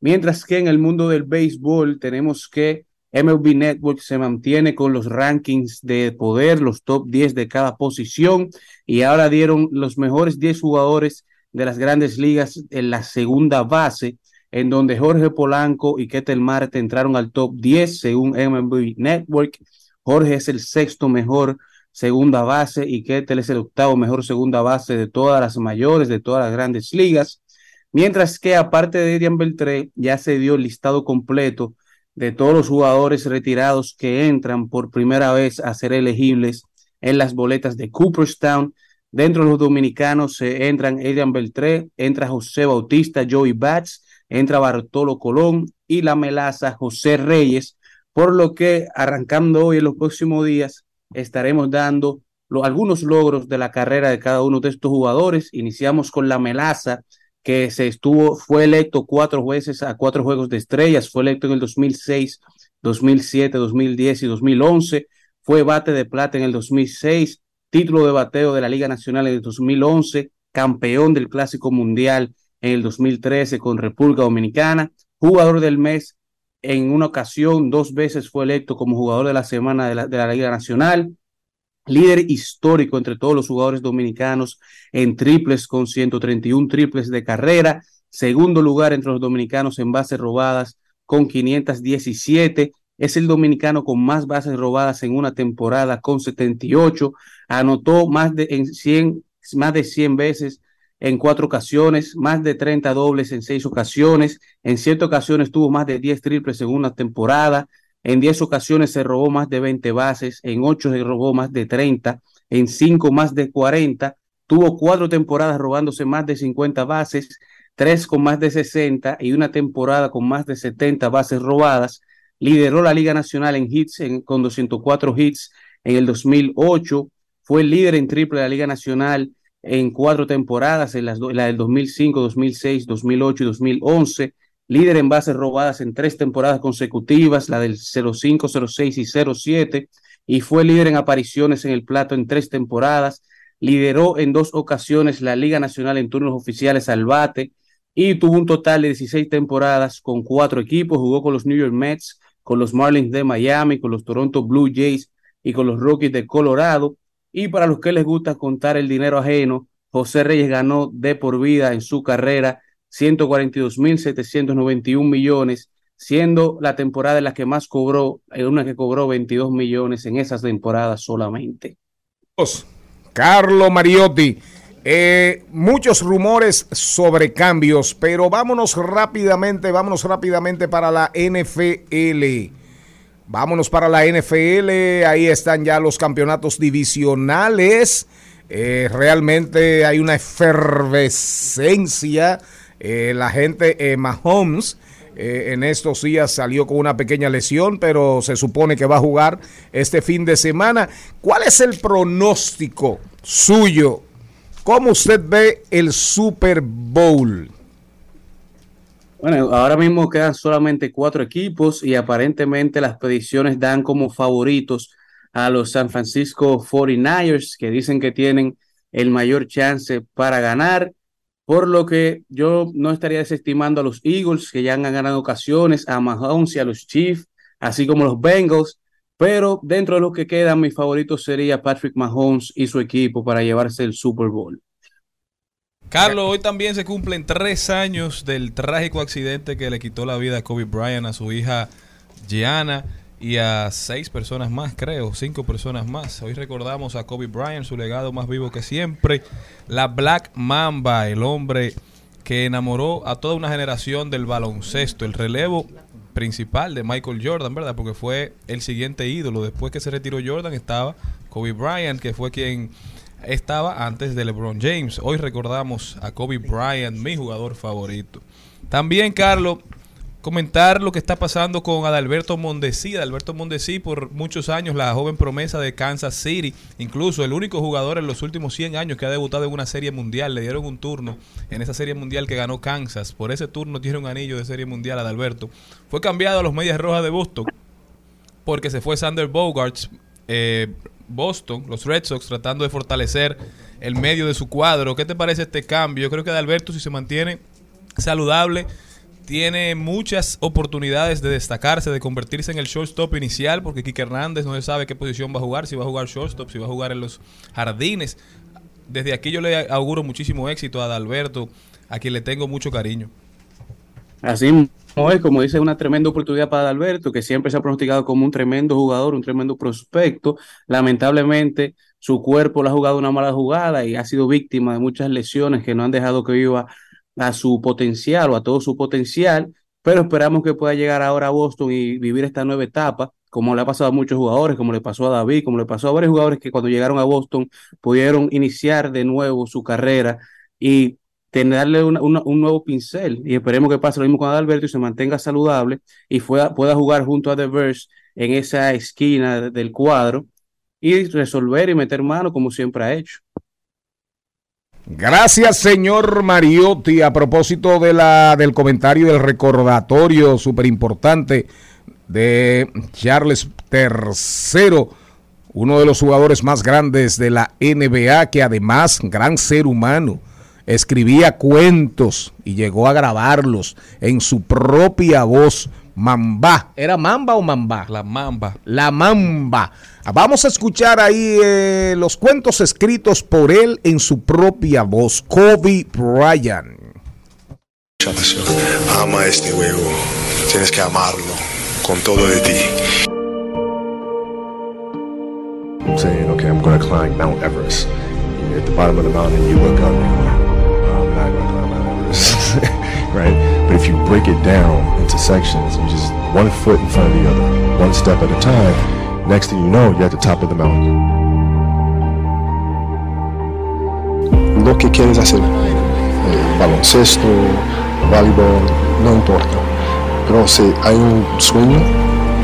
mientras que en el mundo del béisbol tenemos que MLB Network se mantiene con los rankings de poder, los top 10 de cada posición, y ahora dieron los mejores 10 jugadores de las grandes ligas en la segunda base, en donde Jorge Polanco y Ketel Marte entraron al top 10 según MLB Network. Jorge es el sexto mejor segunda base y Ketel es el octavo mejor segunda base de todas las mayores, de todas las grandes ligas. Mientras que aparte de Adrian Beltré, ya se dio el listado completo de todos los jugadores retirados que entran por primera vez a ser elegibles en las boletas de Cooperstown. Dentro de los dominicanos se entran Adrian Beltré, entra José Bautista, Joey Bats, entra Bartolo Colón y la melaza José Reyes, por lo que arrancando hoy en los próximos días estaremos dando algunos logros de la carrera de cada uno de estos jugadores. Iniciamos con la melaza, que se estuvo, fue electo cuatro veces a cuatro juegos de estrellas, fue electo en el 2006, 2007, 2010 y 2011, fue bate de plata en el 2006, título de bateo de la Liga Nacional en el 2011, campeón del Clásico Mundial en el 2013 con República Dominicana, jugador del mes en una ocasión, dos veces fue electo como jugador de la semana de la, de la Liga Nacional, líder histórico entre todos los jugadores dominicanos en triples con 131 triples de carrera, segundo lugar entre los dominicanos en bases robadas con 517, es el dominicano con más bases robadas en una temporada con 78, anotó más de, en 100, más de 100 veces en cuatro ocasiones, más de 30 dobles en seis ocasiones, en siete ocasiones tuvo más de 10 triples en una temporada, en 10 ocasiones se robó más de 20 bases, en 8 se robó más de 30, en 5 más de 40, tuvo cuatro temporadas robándose más de 50 bases, tres con más de 60 y una temporada con más de 70 bases robadas. Lideró la Liga Nacional en hits en, con 204 hits en el 2008, fue líder en triple de la Liga Nacional en cuatro temporadas, en las, la del 2005, 2006, 2008 y 2011 líder en bases robadas en tres temporadas consecutivas, la del 05, 06 y 07, y fue líder en apariciones en el plato en tres temporadas, lideró en dos ocasiones la Liga Nacional en turnos oficiales al bate y tuvo un total de 16 temporadas con cuatro equipos, jugó con los New York Mets, con los Marlins de Miami, con los Toronto Blue Jays y con los Rockies de Colorado. Y para los que les gusta contar el dinero ajeno, José Reyes ganó de por vida en su carrera 142.791 millones siendo la temporada en la que más cobró, una que cobró 22 millones en esas temporadas solamente. Carlo Mariotti. Eh, muchos rumores sobre cambios, pero vámonos rápidamente, vámonos rápidamente para la NFL. Vámonos para la NFL, ahí están ya los campeonatos divisionales. Eh, realmente hay una efervescencia. Eh, la gente, eh, Mahomes, en estos días salió con una pequeña lesión, pero se supone que va a jugar este fin de semana. ¿Cuál es el pronóstico suyo? ¿Cómo usted ve el Super Bowl? Bueno, ahora mismo quedan solamente cuatro equipos y aparentemente las predicciones dan como favoritos a los San Francisco 49ers, que dicen que tienen el mayor chance para ganar, por lo que yo no estaría desestimando a los Eagles, que ya han ganado ocasiones, a Mahomes y a los Chiefs, así como los Bengals, pero dentro de los que quedan, mi favorito sería Patrick Mahomes y su equipo para llevarse el Super Bowl. Carlos, hoy también se cumplen tres años del trágico accidente que le quitó la vida a Kobe Bryant, a su hija Gianna y a seis personas más, creo, cinco personas más. Hoy recordamos a Kobe Bryant, su legado más vivo que siempre, la Black Mamba, el hombre que enamoró a toda una generación del baloncesto, el relevo principal de Michael Jordan, ¿verdad? Porque fue el siguiente ídolo. Después que se retiró Jordan estaba Kobe Bryant, que fue quien estaba antes de LeBron James. Hoy recordamos a Kobe Bryant, mi jugador favorito. También, Carlos, comentar lo que está pasando con Adalberto Mondesi. Adalberto Mondesi, por muchos años, la joven promesa de Kansas City. Incluso el único jugador en los últimos 100 años que ha debutado en una serie mundial. Le dieron un turno en esa serie mundial que ganó Kansas. Por ese turno tiene un anillo de serie mundial Adalberto. Fue cambiado a los Medias Rojas de Boston porque se fue Sander Bogarts. Eh, Boston, los Red Sox, tratando de fortalecer el medio de su cuadro. ¿Qué te parece este cambio? Yo creo que Adalberto, si se mantiene saludable, tiene muchas oportunidades de destacarse, de convertirse en el shortstop inicial, porque Kike Hernández no se sabe qué posición va a jugar, si va a jugar shortstop, si va a jugar en los jardines. Desde aquí yo le auguro muchísimo éxito a Adalberto, a quien le tengo mucho cariño. Así es, como dice, una tremenda oportunidad para Alberto, que siempre se ha pronosticado como un tremendo jugador, un tremendo prospecto. Lamentablemente, su cuerpo le ha jugado una mala jugada y ha sido víctima de muchas lesiones que no han dejado que viva a su potencial o a todo su potencial, pero esperamos que pueda llegar ahora a Boston y vivir esta nueva etapa, como le ha pasado a muchos jugadores, como le pasó a David, como le pasó a varios jugadores que cuando llegaron a Boston pudieron iniciar de nuevo su carrera y tenerle una- un nuevo pincel y esperemos que pase lo mismo con Adalberto y se mantenga saludable y pueda jugar junto a The Verse en esa esquina de- del cuadro y resolver y meter mano como siempre ha hecho. Gracias, señor Mariotti. A propósito de la, del comentario del recordatorio súper importante de Charles III, uno de los jugadores más grandes de la NBA, que además, gran ser humano, escribía cuentos y llegó a grabarlos en su propia voz. Mamba. ¿Era Mamba o Mamba? La Mamba. La Mamba. Vamos a escuchar ahí eh, los cuentos escritos por él en su propia voz. Kobe Bryant. Ama este juego. Tienes que amarlo con todo de ti. I'm saying, okay, I'm going to climb Mount Everest. You're at the bottom of the mountain, you look up, Everest, right? But if you break it down into sections, you just one foot in front of the other, one step at a time. Next thing you know, you're at the top of the mountain. Lo que quieres hacer, eh, baloncesto, voleibol, no importa. Pero si hay un sueño,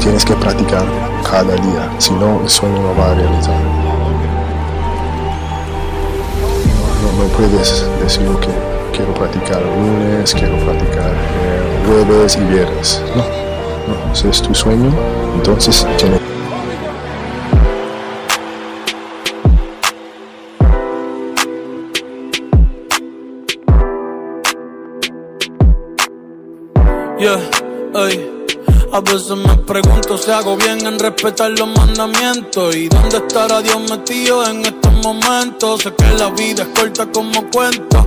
tienes que practicar cada día, si no, el sueño no va a realizar. No, no puedes decir que quiero practicar lunes, quiero practicar eh, jueves y viernes. No, no, si es tu sueño, entonces tienes Yeah, ey. A veces me pregunto si hago bien en respetar los mandamientos y dónde estará Dios metido en estos momentos. Sé que la vida es corta como cuento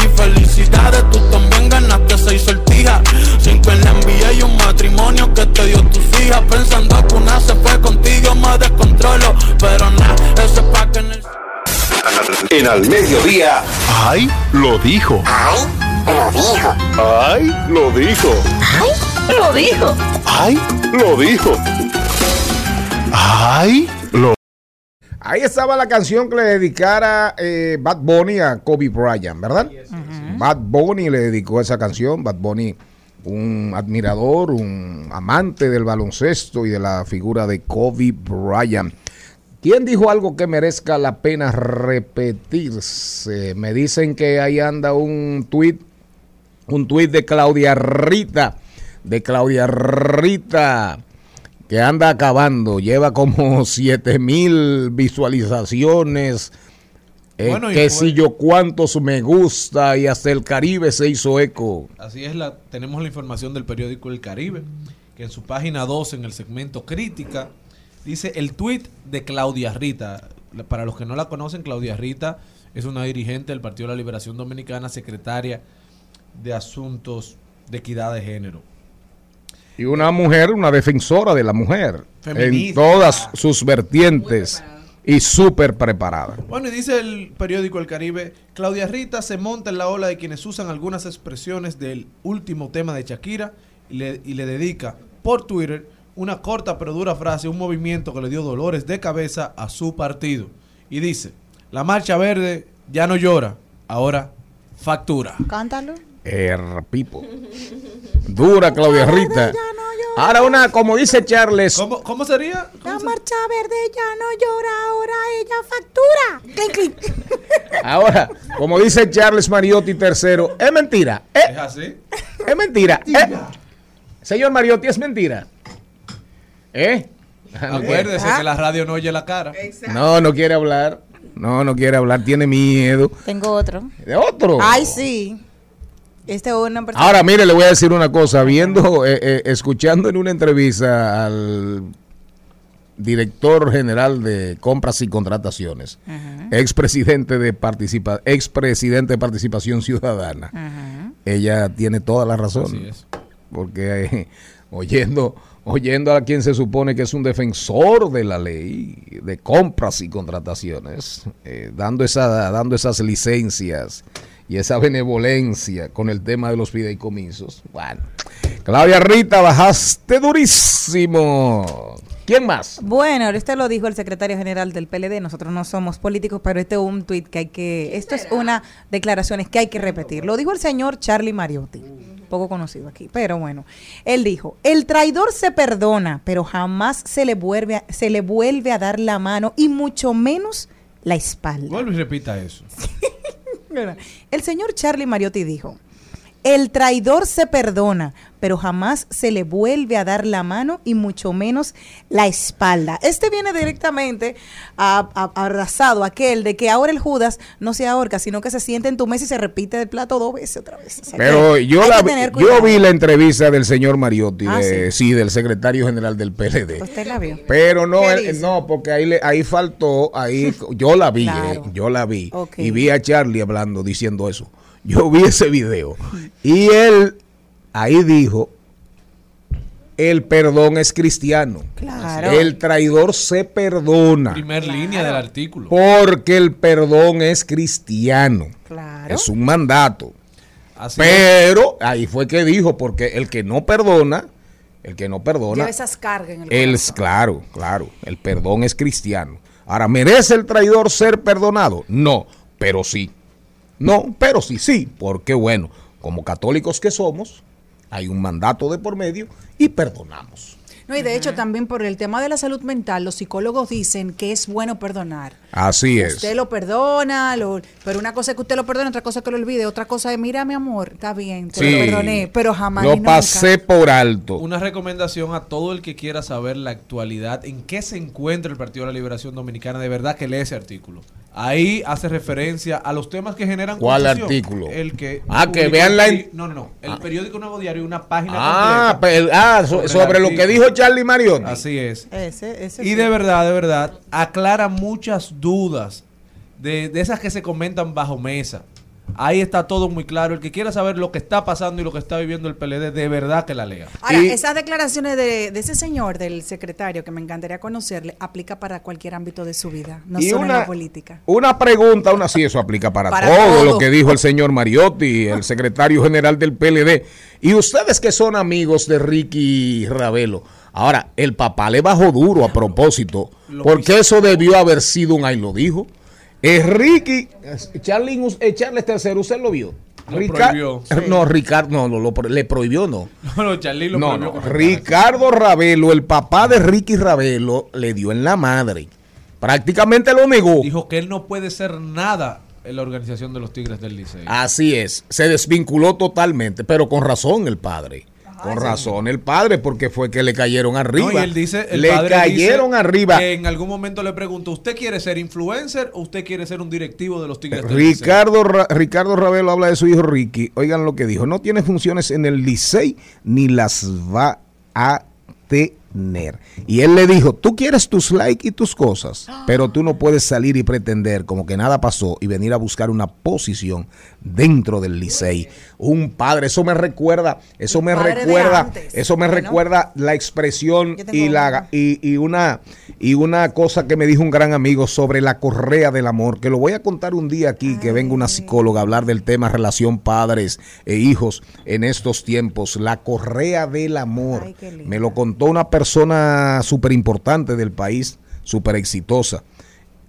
Felicidades, tú también ganaste seis sortijas. Cinco en la envidia y un matrimonio que te dio tus hijas. Pensando que una se fue contigo, me descontrolo. Pero nada, eso es pa' que en el. En al mediodía. ¡Ay! Lo dijo. ¡Ay! Lo dijo. ¡Ay! Lo dijo. ¡Ay! Lo dijo. ¡Ay! Lo dijo. ¡Ay! Ahí estaba la canción que le dedicara eh, Bad Bunny a Kobe Bryant, ¿verdad? Bad Bunny le dedicó esa canción. Bad Bunny, un admirador, un amante del baloncesto y de la figura de Kobe Bryant. ¿Quién dijo algo que merezca la pena repetirse? Me dicen que ahí anda un tuit, un tuit de Claudia Rita, de Claudia Rita, que anda acabando, lleva como 7 mil visualizaciones, eh, Bueno, si yo cuántos me gusta y hasta el Caribe se hizo eco. Así es, la, tenemos la información del periódico El Caribe, que en su página 2, en el segmento crítica, dice el tuit de Claudia Rita. Para los que no la conocen, Claudia Rita es una dirigente del Partido de la Liberación Dominicana, secretaria de Asuntos de Equidad de Género. Y una mujer, una defensora de la mujer, en todas sus vertientes y súper preparada. Bueno, y dice el periódico El Caribe, Claudia Rita se monta en la ola de quienes usan algunas expresiones del último tema de Shakira y le, y le dedica por Twitter una corta pero dura frase, un movimiento que le dio dolores de cabeza a su partido. Y dice, la marcha verde ya no llora, ahora factura. Cántalo. Er, Pipo. Dura Claudia Rita. Ahora una, como dice Charles, ¿Cómo, cómo sería? La marcha verde ya no llora, ahora ella factura. Clink, clink. ahora, como dice Charles Mariotti III, es mentira. eh, ¿Es así? es mentira. eh. Señor Mariotti, es mentira. ¿Eh? Acuérdese Ah. que la radio no oye la cara. No, no quiere hablar. No, no quiere hablar, tiene miedo. Tengo otro. ¿De otro? Ay, sí. Este es una persona. Ahora, mire, le voy a decir una cosa. Viendo, eh, eh, escuchando en una entrevista al director general de compras y contrataciones, expresidente de participa, expresidente de participación ciudadana, ella tiene toda la razón. Así es. Porque eh, oyendo, oyendo a quien se supone que es un defensor de la ley de compras y contrataciones, eh, dando, esa, dando esas licencias y esa benevolencia con el tema de los fideicomisos. Bueno, Claudia Rita, bajaste durísimo. ¿Quién más? Bueno, este lo dijo el secretario general del PLD. Nosotros no somos políticos, pero este es un tuit que hay que. Esto es una declaración que hay que repetir. Lo dijo el señor Charlie Mariotti, poco conocido aquí, pero bueno. Él dijo: El traidor se perdona, pero jamás se le vuelve a, se le vuelve a dar la mano y mucho menos la espalda. Vuelve y repita eso. El señor Charlie Mariotti dijo, el traidor se perdona, pero jamás se le vuelve a dar la mano y mucho menos la espalda. Este viene directamente a, a- abrazado aquel de que ahora el Judas no se ahorca, sino que se siente en tu mesa y se repite el plato dos veces otra vez. O sea Pero yo, la, yo vi la entrevista del señor Mariotti, Ah, de- sí. sí, del secretario general del PLD. Usted la vio. Pero no, ¿Qué él- dice? no, porque ahí le, ahí faltó, ahí yo la vi, Claro. eh, yo la vi y vi a Charlie hablando, diciendo eso. Yo vi ese video y él ahí dijo, el perdón es cristiano. Claro. El traidor se perdona Primer línea del artículo. porque el perdón es cristiano. Claro. Es un mandato. Así Pero ahí fue que dijo, porque el que no perdona, el que no perdona, Lleva esas cargas en el el, claro, claro, el perdón es cristiano. Ahora, ¿merece el traidor ser perdonado? No, pero sí. No, pero sí, sí, porque bueno, como católicos que somos, hay un mandato de por medio y perdonamos. No, y de hecho también por el tema de la salud mental, los psicólogos dicen que es bueno perdonar. Así es. Usted lo perdona, lo- pero una cosa es que usted lo perdone, otra cosa es que lo olvide, otra cosa es, mira mi amor, está bien, te Sí. lo perdoné, pero jamás Lo pasé por alto. Una recomendación a todo el que quiera saber la actualidad, en qué se encuentra el Partido de la Liberación Dominicana, de verdad que lee ese artículo. Ahí hace referencia a los temas que generan ¿Cuál confusión. artículo? El que Ah, que vean la No, no, no. El Ah. periódico Nuevo Diario, una página Ah, completa pe- ah, so- el sobre lo que dijo Charlie Mariotti. Así es. Ese, ese Y sí. de verdad, de verdad, aclara muchas dudas de, de esas que se comentan bajo mesa. Ahí está todo muy claro. El que quiera saber lo que está pasando y lo que está viviendo el PLD, de verdad que la lea. Ahora, esas declaraciones de, de ese señor, del secretario, que me encantaría conocerle, aplica para cualquier ámbito de su vida, no Y solo en la política. Una pregunta, una sí, eso aplica para, Para todo, todo. lo que dijo el señor Mariotti, el secretario general del PLD. Y ustedes que son amigos de Ricky Ravelo. Ahora, el papá le bajó duro a propósito, porque eso debió haber sido un ahí lo dijo. Es Ricky, Charlie, eh, Charles III, ¿usted lo vio? Lo Rica- prohibió. No, Ricardo, no, lo le prohibió, no. No, no, Charlie lo No, prohibió no. Ricardo Ravelo, el papá de Ricky Ravelo, le dio en la madre. Prácticamente lo negó. Dijo que él no puede ser nada en la organización de los Tigres del Liceo. Así es, se desvinculó totalmente, pero con razón el padre. Con razón el padre, porque fue que le cayeron arriba. No, y él dice, el le padre cayeron dice arriba. que en algún momento le preguntó, ¿usted quiere ser influencer o usted quiere ser un directivo de los Tigres? Ricardo, Ra- Ricardo Ravelo habla de su hijo Ricky. Oigan lo que dijo. No tiene funciones en el Licey ni las va a tener. Y él le dijo, tú quieres tus likes y tus cosas, pero tú no puedes salir y pretender como que nada pasó y venir a buscar una posición dentro del Licey. Un padre, eso me recuerda, eso me recuerda, eso me recuerda la expresión y la y, y una y una cosa que me dijo un gran amigo sobre la correa del amor, que lo voy a contar un día aquí, que venga una psicóloga a hablar del tema relación padres e hijos en estos tiempos, la correa del amor. Me lo contó una persona súper importante del país, súper exitosa.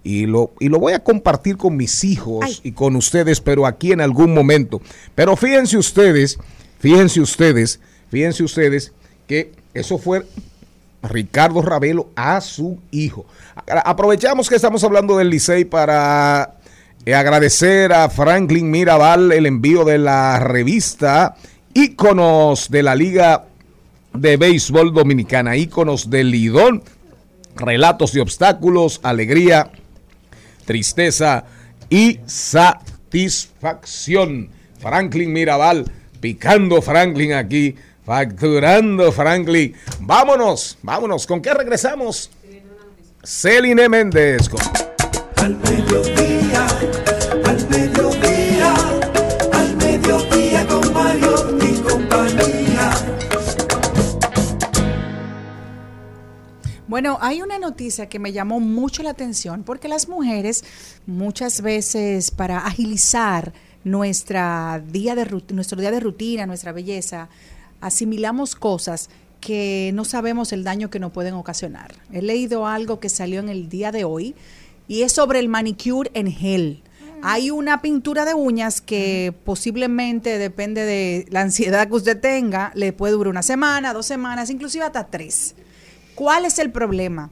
Y lo, y lo voy a compartir con mis hijos y con ustedes, pero aquí en algún momento. Pero fíjense ustedes, fíjense ustedes, fíjense ustedes que eso fue Ricardo Ravelo a su hijo. Aprovechamos que estamos hablando del Licey para eh, agradecer a Franklin Mirabal el envío de la revista Íconos de la Liga de Béisbol Dominicana, Íconos del Lidón, relatos de obstáculos, alegría, tristeza y satisfacción. Franklin Mirabal, picando Franklin aquí, facturando Franklin. Vámonos, vámonos. ¿Con qué regresamos? Celine Méndez. Bueno, hay una noticia que me llamó mucho la atención porque las mujeres muchas veces para agilizar nuestra día de nuestro día de rutina, nuestra belleza, asimilamos cosas que no sabemos el daño que nos pueden ocasionar. He leído algo que salió en el día de hoy y es sobre el manicure en gel. Hay una pintura de uñas que posiblemente depende de la ansiedad que usted tenga, le puede durar una semana, dos semanas, inclusive hasta tres. ¿Cuál es el problema?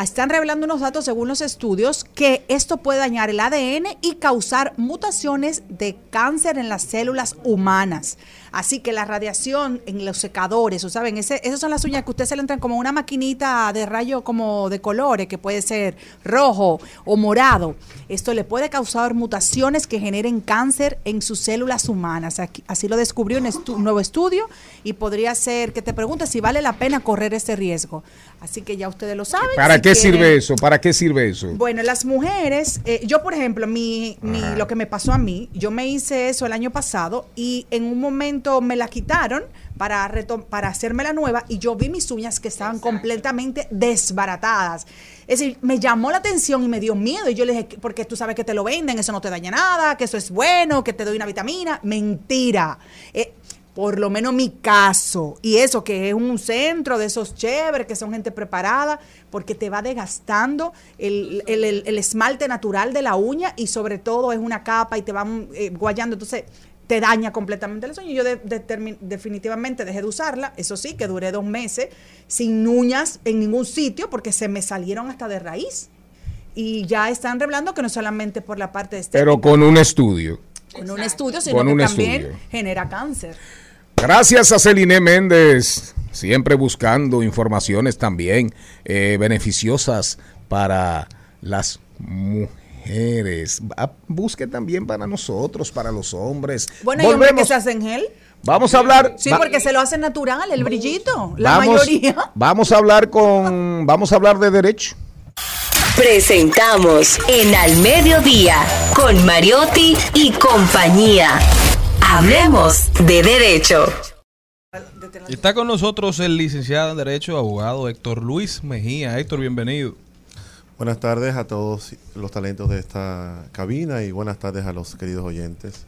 Están revelando unos datos según los estudios que esto puede dañar el ADN y causar mutaciones de cáncer en las células humanas. Así que la radiación en los secadores, o saben, ese, esas son las uñas que usted se le entran como una maquinita de rayo como de colores, que puede ser rojo o morado. Esto le puede causar mutaciones que generen cáncer en sus células humanas. Aquí- así lo descubrió un, estu- un nuevo estudio y podría ser que te preguntes si vale la pena correr ese riesgo. Así que ya ustedes lo saben. ¿Para si qué quieren- sirve eso? ¿Para qué sirve eso? bueno, las mujeres, eh, yo por ejemplo, mi, mi- lo que me pasó a mí, yo me hice eso el año pasado y en un momento me la quitaron para, para hacerme la nueva y yo vi mis uñas que estaban completamente desbaratadas. Es decir, me llamó la atención y me dio miedo y yo le dije, porque tú sabes que te lo venden, eso no te daña nada, que eso es bueno, que te doy una vitamina. Mentira. Eh, por lo menos mi caso, y eso que es un centro de esos chéveres, que son gente preparada, porque te va desgastando el, el- el- el esmalte natural de la uña y sobre todo es una capa y te van eh, guayando, entonces te daña completamente el sueño. Yo de- definitivamente dejé de usarla, eso sí, que duré dos meses sin uñas en ningún sitio porque se me salieron hasta de raíz. Y ya están revelando que no solamente por la parte de Pero con un estudio. con un estudio, sino Con que también estudio. genera cáncer. Gracias a Celine Méndez, siempre buscando informaciones también eh, beneficiosas para las mujeres. Busque también para nosotros, para los hombres. Bueno, ¿y hombres que Volvemos. se hacen gel? Vamos a hablar. Sí, va- porque se lo hacen natural, el brillito. La vamos, mayoría. Vamos a hablar con. Vamos a hablar de derecho. Presentamos en Al Mediodía con Mariotti y compañía. Hablemos de derecho. Está con nosotros el licenciado en Derecho, abogado Héctor Luis Mejía. Héctor, bienvenido. Buenas tardes a todos los talentos de esta cabina y buenas tardes a los queridos oyentes.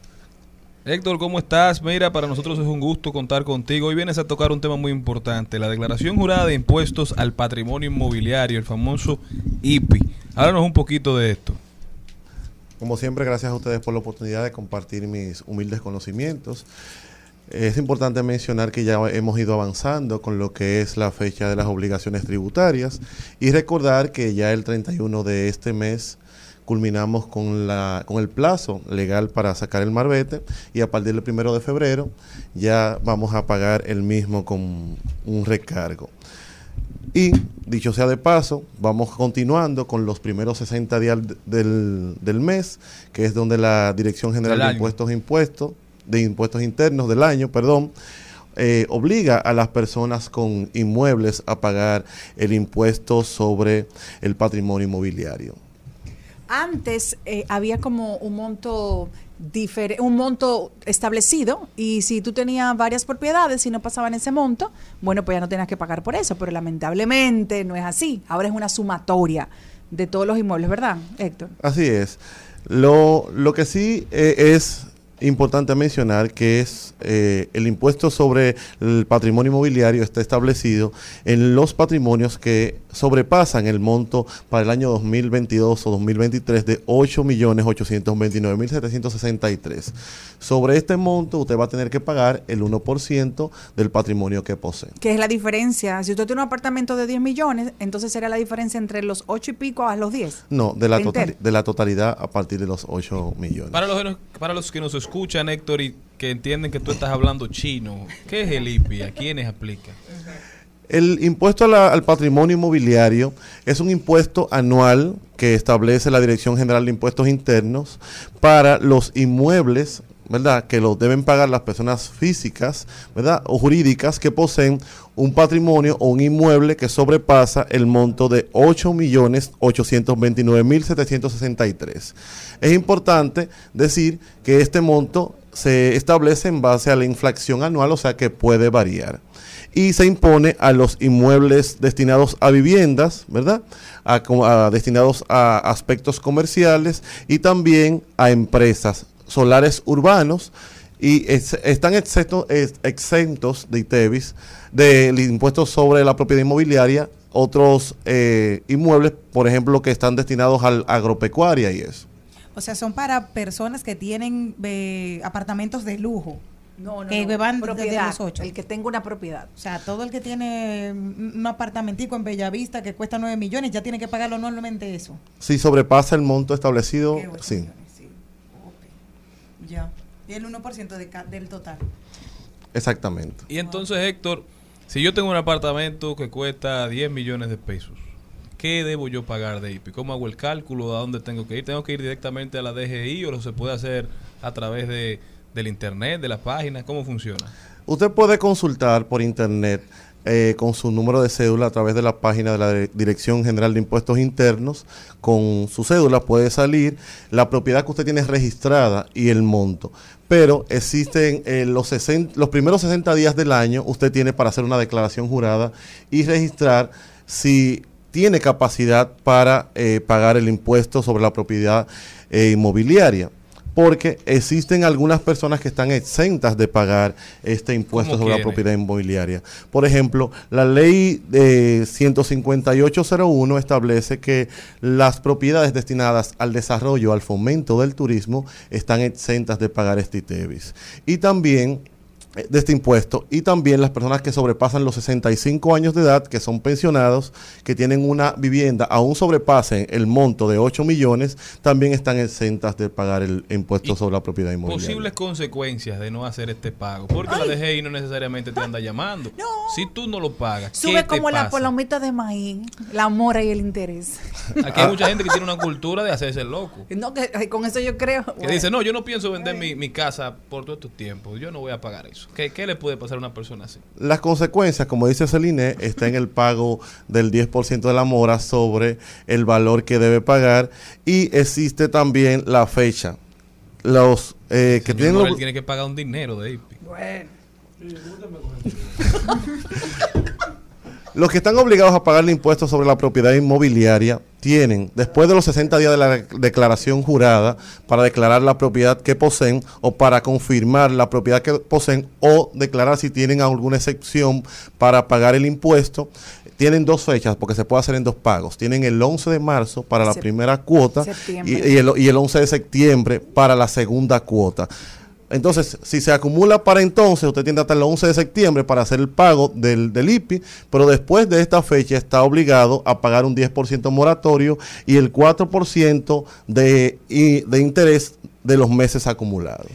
Héctor, ¿cómo estás? Mira, para nosotros es un gusto contar contigo. Hoy vienes a tocar un tema muy importante, la declaración jurada de impuestos al patrimonio inmobiliario, el famoso IPI. Háblanos un poquito de esto. Como siempre, gracias a ustedes por la oportunidad de compartir mis humildes conocimientos. Es importante mencionar que ya hemos ido avanzando con lo que es la fecha de las obligaciones tributarias y recordar que ya el 31 de este mes culminamos con, la, con el plazo legal para sacar el marbete y a partir del primero de febrero ya vamos a pagar el mismo con un recargo. Y dicho sea de paso, vamos continuando con los primeros 60 días del, del mes, que es donde la Dirección General de. Impuestos Impuestos, de Impuestos Internos del año, perdón, eh, obliga a las personas con inmuebles a pagar el impuesto sobre el patrimonio inmobiliario. Antes eh, había como un monto un monto establecido y si tú tenías varias propiedades y no pasaban ese monto, bueno, pues ya no tenías que pagar por eso, pero lamentablemente no es así. Ahora es una sumatoria de todos los inmuebles, ¿verdad, Héctor? Así es. Lo, lo que sí eh, es importante mencionar que es eh, el impuesto sobre el patrimonio inmobiliario está establecido en los patrimonios que sobrepasan el monto para el año 2022 o 2023 de 8.829.763. Sobre este monto usted va a tener que pagar el 1% del patrimonio que posee. Que es la diferencia. Si usted tiene un apartamento de 10 millones, entonces será la diferencia entre los 8 y pico a los 10. No, de la, totali- de la totalidad a partir de los 8 millones. Para los, que nos- para los que nos escuchan, Héctor, y que entienden que tú estás hablando chino, ¿qué es el IPI? ¿A quiénes aplica? El impuesto al patrimonio inmobiliario es un impuesto anual que establece la Dirección General de Impuestos Internos para los inmuebles, ¿verdad? Que los deben pagar las personas físicas, ¿verdad? O jurídicas que poseen un patrimonio o un inmueble que sobrepasa el monto de 8.829.763. Es importante decir que este monto se establece en base a la inflación anual, o sea que puede variar y se impone a los inmuebles destinados a viviendas, ¿verdad? A a- destinados a aspectos comerciales y también a empresas solares urbanos y están exento- ex- exentos de ITEVIS del impuesto sobre la propiedad inmobiliaria otros eh, inmuebles, por ejemplo, que están destinados al agropecuaria y eso. O sea, son para personas que tienen eh, apartamentos de lujo. No, no, que no. van desde Propiedad, los ocho. el que tenga una propiedad. O sea, todo el que tiene un apartamentico en Bellavista que cuesta 9 millones ya tiene que pagarlo anualmente eso. Si sobrepasa el monto establecido, sí. Ya. Y el 1% de del total. Exactamente. Y entonces, Héctor, si yo tengo un apartamento que cuesta 10 millones de pesos, ¿qué debo yo pagar de IPI? ¿Cómo hago el cálculo? ¿A dónde tengo que ir? ¿Tengo que ir directamente a la DGI o lo se puede hacer a través de, del internet, de la página? ¿Cómo funciona? Usted puede consultar por internet eh, con su número de cédula a través de la página de la Dire- Dirección General de Impuestos Internos. Con su cédula puede salir la propiedad que usted tiene registrada y el monto. Pero existen eh, los, 60 los primeros 60 días del año, usted tiene para hacer una declaración jurada y registrar si tiene capacidad para eh, pagar el impuesto sobre la propiedad inmobiliaria. Porque existen algunas personas que están exentas de pagar este impuesto ¿Cómo sobre la propiedad inmobiliaria. Por ejemplo, la ley de 15801 establece que las propiedades destinadas al desarrollo, al fomento del turismo, están exentas de pagar este ITEVIS. Y también de este impuesto y también las personas que sobrepasan los 65 años de edad, que son pensionados, que tienen una vivienda, aún sobrepasen el monto de 8 millones, también están exentas de pagar el impuesto sobre la propiedad inmobiliaria. Posibles consecuencias de no hacer este pago. Porque la DGI no necesariamente te anda llamando. Si tú no lo pagas, ¿qué Sube te como la pasa? palomita de maíz, la mora y el interés. Aquí hay mucha gente que tiene una cultura de hacerse loco. No, que ay, con eso yo creo. Que dice, no, yo no pienso vender mi, mi casa por todo estos tiempos. Yo no voy a pagar eso. ¿Qué, qué le puede pasar a una persona así? Las consecuencias, como dice Celine, está en el pago del 10% de la mora sobre el valor que debe pagar y existe también la fecha. Los eh, que tienen los- tiene que pagar un dinero de IPI. Bueno. Los que están obligados a pagar el impuesto sobre la propiedad inmobiliaria tienen, después de los 60 días de la declaración jurada, para declarar la propiedad que poseen o para confirmar la propiedad que poseen o declarar si tienen alguna excepción para pagar el impuesto. Tienen dos fechas porque se puede hacer en dos pagos. Tienen el 11 de marzo para la primera cuota y el, y el 11 de septiembre para la segunda cuota. Entonces, si se acumula para entonces, usted tiene hasta el 11 de septiembre para hacer el pago del, del IPI, pero después de esta fecha está obligado a pagar un 10% moratorio y el 4% de, y- de interés de los meses acumulados.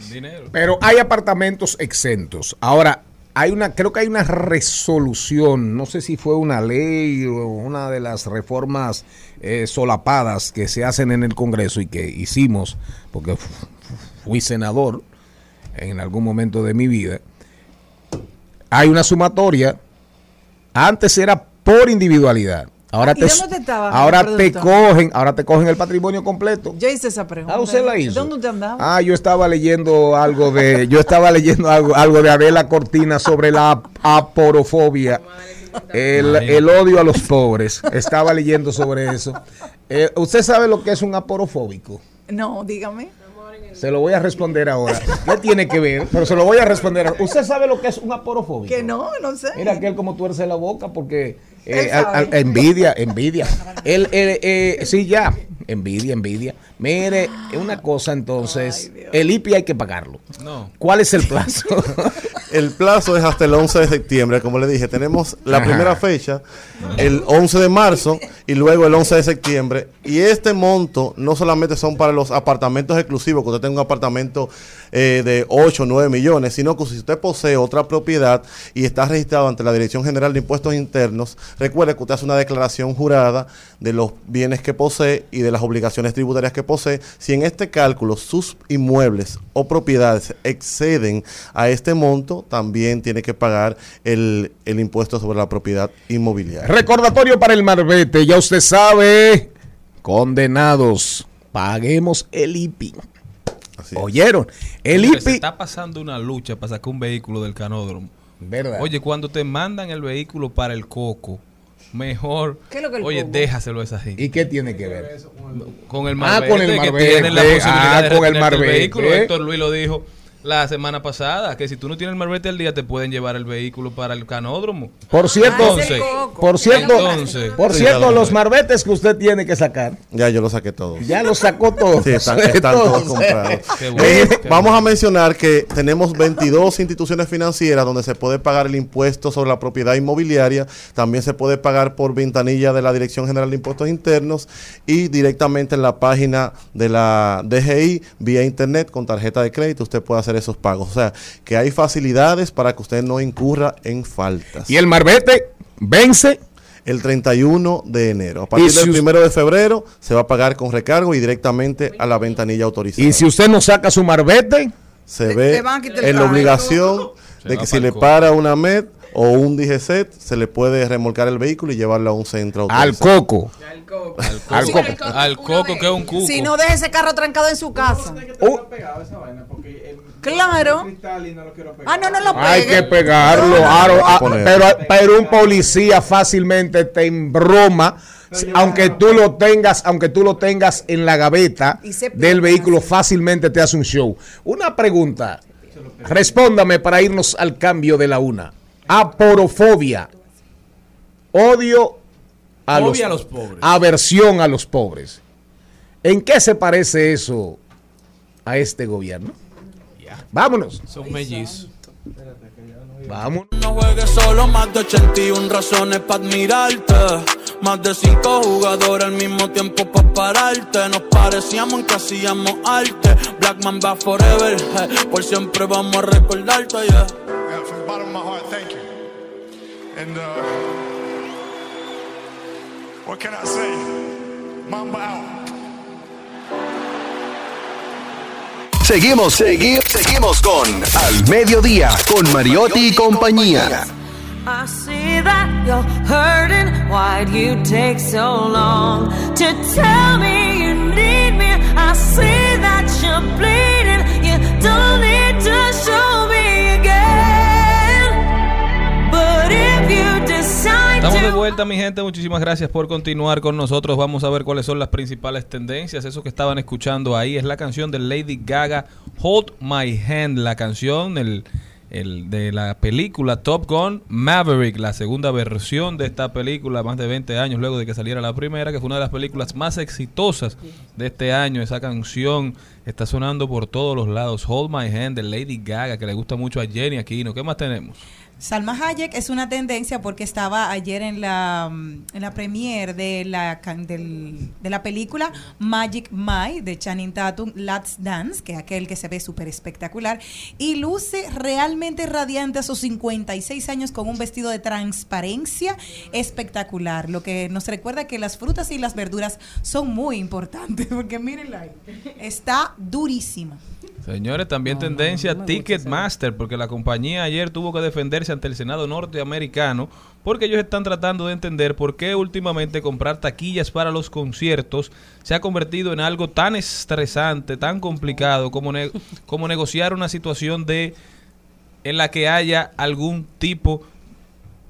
Pero hay apartamentos exentos. Ahora, hay una, creo que hay una resolución, no sé si fue una ley o una de las reformas eh, solapadas que se hacen en el Congreso y que hicimos, porque fu- fui senador en algún momento de mi vida. Hay una sumatoria. Antes era por individualidad. Ahora ¿Y te, dónde te estabas, ahora te cogen, ahora te cogen el patrimonio completo. Yo hice esa pregunta. Ah, usted la hizo. ¿Dónde usted andaba? Ah, yo estaba leyendo algo de, yo estaba leyendo algo, algo de Adela Cortina sobre la ap- aporofobia, el, el odio a los pobres. Estaba leyendo sobre eso. Eh, ¿Usted sabe lo que es un aporofóbico? No, dígame. Se lo voy a responder ahora. ¿Qué tiene que ver? Pero se lo voy a responder. ahora. ¿Usted sabe lo que es un aporofóbico? Que no, no sé. Mira aquel como tuerce la boca porque eh, envidia, envidia. Él, él, eh, sí, ya, envidia, envidia. Mire, una cosa entonces, el IPI hay que pagarlo. No. ¿Cuál es el plazo? El plazo es hasta el 11 de septiembre, como le dije, tenemos la Ajá. primera fecha, el 11 de marzo y luego el 11 de septiembre. Y este monto no solamente son para los apartamentos exclusivos, que usted tenga un apartamento eh, de 8 o 9 millones, sino que si usted posee otra propiedad y está registrado ante la Dirección General de Impuestos Internos, recuerde que usted hace una declaración jurada de los bienes que posee y de las obligaciones tributarias que posee. Si en este cálculo sus inmuebles o propiedades exceden a este monto, también tiene que pagar el, el impuesto sobre la propiedad inmobiliaria. Recordatorio para el Marbete, ya usted sabe, condenados, paguemos el IPI. ¿Oyeron? El Señores, Se IPI... está pasando una lucha para sacar un vehículo del canódromo. ¿Verdad? Oye, cuando te mandan el vehículo para el coco, mejor. ¿Qué es lo que el Oye, coco? déjaselo a esa gente. ¿Y qué tiene que ver? Con el Ah, marbete, con el marbete, tienen la posibilidad ah, con el marbete. vehículo. Héctor Luis lo dijo la semana pasada, que si tú no tienes el marbete al día, te pueden llevar el vehículo para el canódromo. Por cierto, entonces, por cierto, entonces, por cierto, los marbetes que usted tiene que sacar, Ya yo lo saqué todos. ya los sacó todos. Sí, están, están todos comprados. Bueno, Eh, vamos a mencionar que tenemos 22 instituciones financieras donde se puede pagar el impuesto sobre la propiedad inmobiliaria. También se puede pagar por ventanilla de la Dirección General de Impuestos Internos y directamente en la página de la DGI vía internet con tarjeta de crédito. Usted puede hacer esos pagos. O sea, que hay facilidades para que usted no incurra en faltas. Y el marbete vence el 31 de enero. A partir Y si del us- primero de febrero se va a pagar con recargo y directamente a la ventanilla autorizada. y si usted no saca su marbete, se ve en la obligación Se de que si le coco. para una MED o un DGCET, se le puede remolcar el vehículo y llevarlo a un centro al coco, al al coco, coco. al coco que es un cuco. Si no deje ese carro trancado en su casa. Uh, Claro. Ah, no, no lo pegue. hay que pegarlo. No, no, aro- no. ah, pero, pero un policía fácilmente te embroma aunque tú lo tengas, aunque tú lo tengas en la gaveta del vehículo, fácilmente te hace un show. Una pregunta, respóndame para irnos al cambio de la una. Aporofobia, odio a los, a los pobres. aversión a los pobres. ¿En qué se parece eso a este gobierno? Vámonos. Son mellizos. Vamos. No juegues solo, más de 81 razones para admirarte. Más de 5 jugadores al mismo tiempo para pararte. Nos parecíamos en que hacíamos arte. Blackman va forever, eh, por siempre vamos a recordarte, yeah. Yeah, from the bottom of my heart, thank you. And uh, what can I say? Mamba out. Seguimos, segui- seguimos con Al Mediodía, con Mariotti y compañía. I see that you're hurting. Why'd you take so long to tell me you need me? I see that you're bleeding. You don't need to show Estamos de vuelta, mi gente. Muchísimas gracias por continuar con nosotros. Vamos a ver cuáles son las principales tendencias. Eso que estaban escuchando ahí es la canción de Lady Gaga, Hold My Hand, la canción el, el de la película Top Gun Maverick, la segunda versión de esta película, más de 20 años luego de que saliera la primera, que fue una de las películas más exitosas de este año. Esa canción está sonando por todos los lados. Hold My Hand de Lady Gaga, que le gusta mucho a Jenny Aquino. ¿Qué más tenemos? Salma Hayek es una tendencia porque estaba ayer en la, mm, en la premiere de la, can- del- de la película Magic Mike de Channing Tatum, Let's Dance, que es aquel que se ve súper espectacular, y luce realmente radiante a sus 56 años con un vestido de transparencia espectacular, lo que nos recuerda que las frutas y las verduras son muy importantes, porque mírenla ahí, está durísima. Señores, también tendencia Ticketmaster, porque la compañía ayer tuvo que defenderse ante el Senado norteamericano, porque ellos están tratando de entender por qué últimamente comprar taquillas para los conciertos se ha convertido en algo tan estresante, tan complicado como, como negociar una situación de en la que haya algún tipo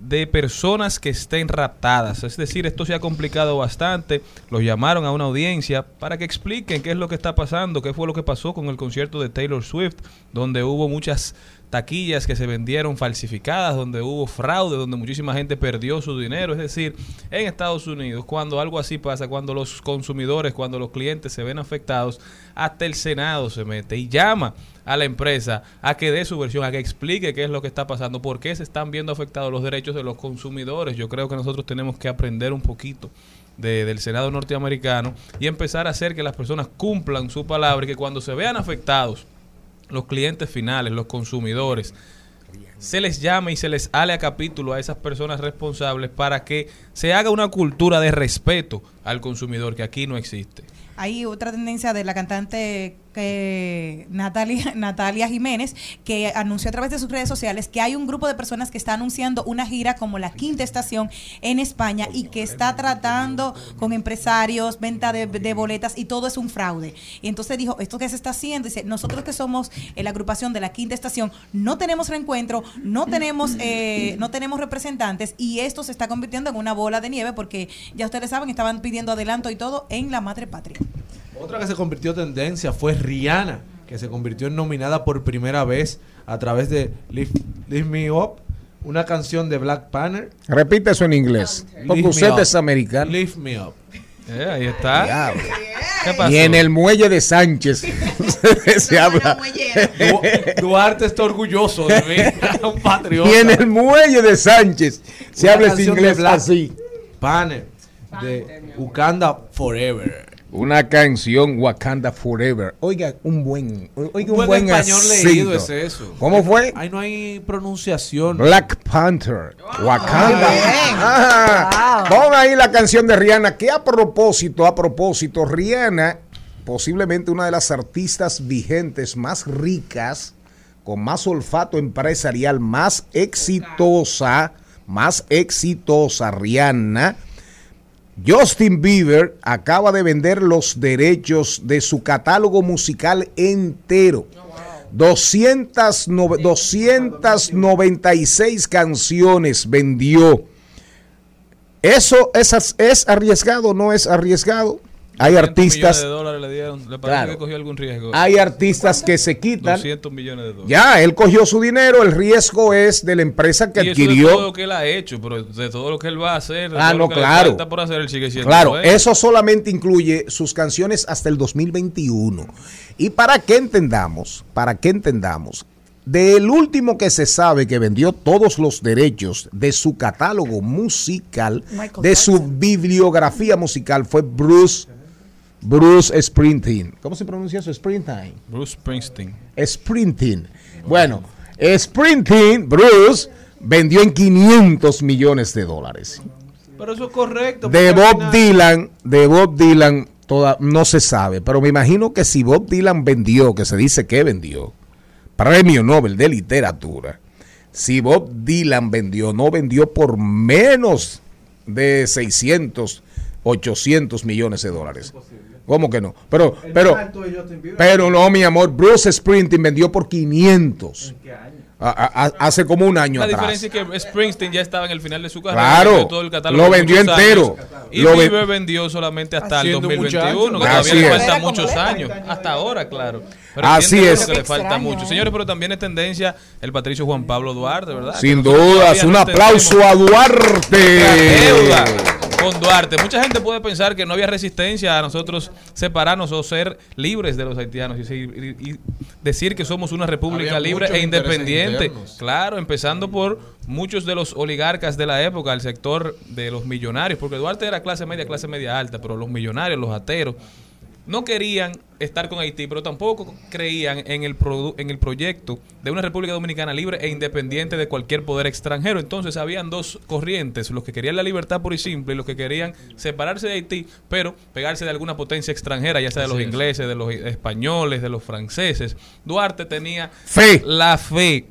de personas que estén raptadas. Es decir, esto se ha complicado bastante. Los llamaron a una audiencia para que expliquen qué es lo que está pasando, qué fue lo que pasó con el concierto de Taylor Swift, donde hubo muchas taquillas que se vendieron falsificadas, donde hubo fraude, donde muchísima gente perdió su dinero. Es decir, en Estados Unidos, cuando algo así pasa, cuando los consumidores, cuando los clientes se ven afectados, hasta el Senado se mete y llama a la empresa a que dé su versión, a que explique qué es lo que está pasando, por qué se están viendo afectados los derechos de los consumidores. Yo creo que nosotros tenemos que aprender un poquito de- del Senado norteamericano y empezar a hacer que las personas cumplan su palabra y que cuando se vean afectados los clientes finales, los consumidores, se les llame y se les ale a capítulo a esas personas responsables para que se haga una cultura de respeto al consumidor que aquí no existe. Hay otra tendencia de la cantante que Natalia, Natalia Jiménez, que anunció a través de sus redes sociales que hay un grupo de personas que está anunciando una gira como la quinta estación en España y que está tratando con empresarios, venta de, boletas y todo es un fraude. Y entonces dijo, esto que se está haciendo, dice, nosotros que somos eh, la agrupación de la quinta estación, no tenemos reencuentro, no tenemos, eh, no tenemos representantes y esto se está convirtiendo en una bola de nieve porque ya ustedes saben, estaban pidiendo adelanto y todo en la madre patria. Otra que se convirtió tendencia fue Rihanna, que se convirtió en nominada por primera vez a través de Lift, Lift Me Up, una canción de Black Panther. Repite eso en inglés. Porque Lift me usted up. es americano. Lift Me Up. Eh, ahí está. Diablo. ¿Qué pasó? Y en el muelle de Sánchez se habla. Du- Duarte está orgulloso de mí, un patriota. Y en el muelle de Sánchez se Una habla ese canción de inglés Black así. Panther, de Wakanda Forever. Una canción Wakanda Forever. Oiga, un buen, oiga, un buen, español acento. leído es eso. ¿Cómo fue? Ahí no hay pronunciación. Black Panther, Wakanda. Ajá. Pon ahí la canción de Rihanna, que a propósito, a propósito, Rihanna, posiblemente una de las artistas vigentes más ricas, con más olfato empresarial, más exitosa, más exitosa, Rihanna. Justin Bieber acaba de vender los derechos de su catálogo musical entero. 200 no- 296 canciones vendió. ¿Eso es, es arriesgado o no es arriesgado? Hay 200 artistas, millones de dólares le dieron. ¿Le Claro. que cogió algún riesgo? hay artistas que se quitan. 200 millones de dólares. Ya, él cogió su dinero, el riesgo es de la empresa que y eso de adquirió. todo lo que él ha hecho, pero de todo lo que él va a hacer, de Ah, no, claro. falta por hacer, él sigue siendo Claro, eso solamente incluye sus canciones hasta el 2021. Y para que entendamos, para que entendamos, del último que se sabe que vendió todos los derechos de su catálogo musical, Michael de su bibliografía musical, fue Bruce, Bruce Springsteen. ¿Cómo se pronuncia eso? Springsteen. Bruce Springsteen. Springsteen. Bueno, Springsteen, Bruce, vendió en 500 millones de dólares. Pero eso es correcto. De Bob Dylan, de Bob Dylan, toda, no se sabe, pero me imagino que si Bob Dylan vendió, que se dice que vendió, premio Nobel de literatura, si Bob Dylan vendió, no vendió por menos de 600, 800 millones de dólares. ¿Cómo que no? Pero, pero, pero no, mi amor, Bruce Springsteen vendió por 500. A- a- a- hace como un año La atrás. diferencia es que Springsteen ya estaba en el final de su carrera. Claro, todo el catálogo lo vendió entero. años, Y Lo Bieber vendió solamente hasta el Haciendo 2021, que todavía le faltan muchos años. Hasta ahora, claro. Pero Así es. que le falta Extraño, mucho. Señores, pero también es tendencia el patricio Juan Pablo Duarte, ¿verdad? Sin dudas, un aplauso a Duarte. Con Duarte. Mucha gente puede pensar que no había resistencia a nosotros separarnos o ser libres de los haitianos y, decir que somos una república Había libre e independiente. Claro, empezando por muchos de los oligarcas de la época, el sector de los millonarios, porque Duarte era clase media, clase media alta, pero los millonarios, los ateros, no querían estar con Haití, pero tampoco creían en el, produ- en el proyecto de una República Dominicana libre e independiente de cualquier poder extranjero. Entonces habían dos corrientes, los que querían la libertad pura y simple y los que querían separarse de Haití, pero pegarse de alguna potencia extranjera, ya sea de los ingleses, de los españoles, de los franceses. Duarte tenía Fe. la fe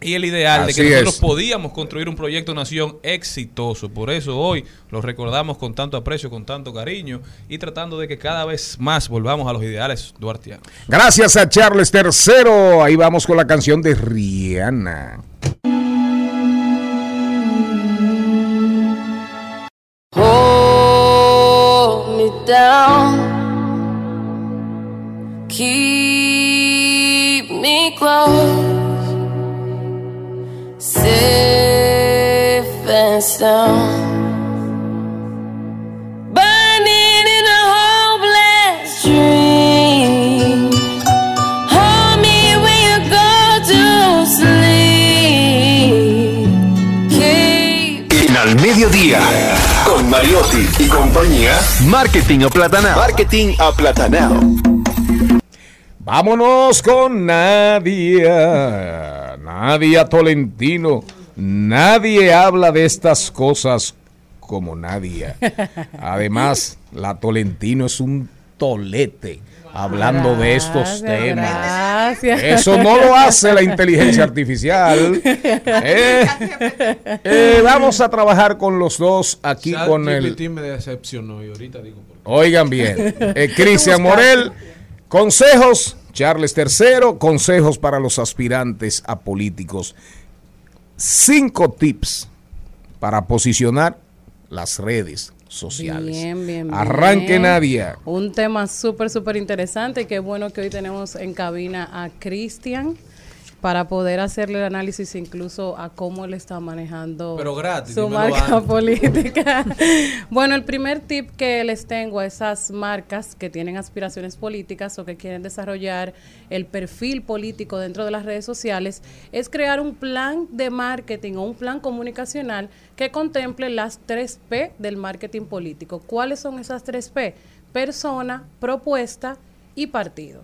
y el ideal de que nosotros es. podíamos construir un proyecto nación exitoso. Por eso hoy lo recordamos con tanto aprecio, con tanto cariño y tratando de que cada vez más volvamos a los ideales duartianos. Gracias a Charles III. Ahí vamos con la canción de Rihanna. Hold me down. Keep me close. And sound. Burning in a hopeless dream. Hold me when you go to sleep. Keep En Al Mediodía, con Mariotti y compañía, Marketing Aplatanado. Marketing Aplatanado. Vámonos con Nadia. Nadia Tolentino. Nadie habla de estas cosas como Nadia. Además, la Tolentino es un tolete hablando de estos temas. gracias. Eso no lo hace la inteligencia artificial. Eh, eh, vamos a trabajar con los dos aquí con el... Me decepcionó y ahorita digo por qué. Oigan bien, eh, Cristian Morel, consejos, Charles III, consejos para los aspirantes a políticos. Cinco tips para posicionar las redes sociales. Bien, bien, bien. Arranque Nadia. Un tema súper, súper interesante. Qué bueno que hoy tenemos en cabina a Cristian para poder hacerle el análisis incluso a cómo él está manejando Pero gratis, su marca política. bueno, el primer tip que les tengo a esas marcas que tienen aspiraciones políticas o que quieren desarrollar el perfil político dentro de las redes sociales es crear un plan de marketing o un plan comunicacional que contemple las 3 P del marketing político. ¿Cuáles son esas 3 P? Persona, propuesta y partido.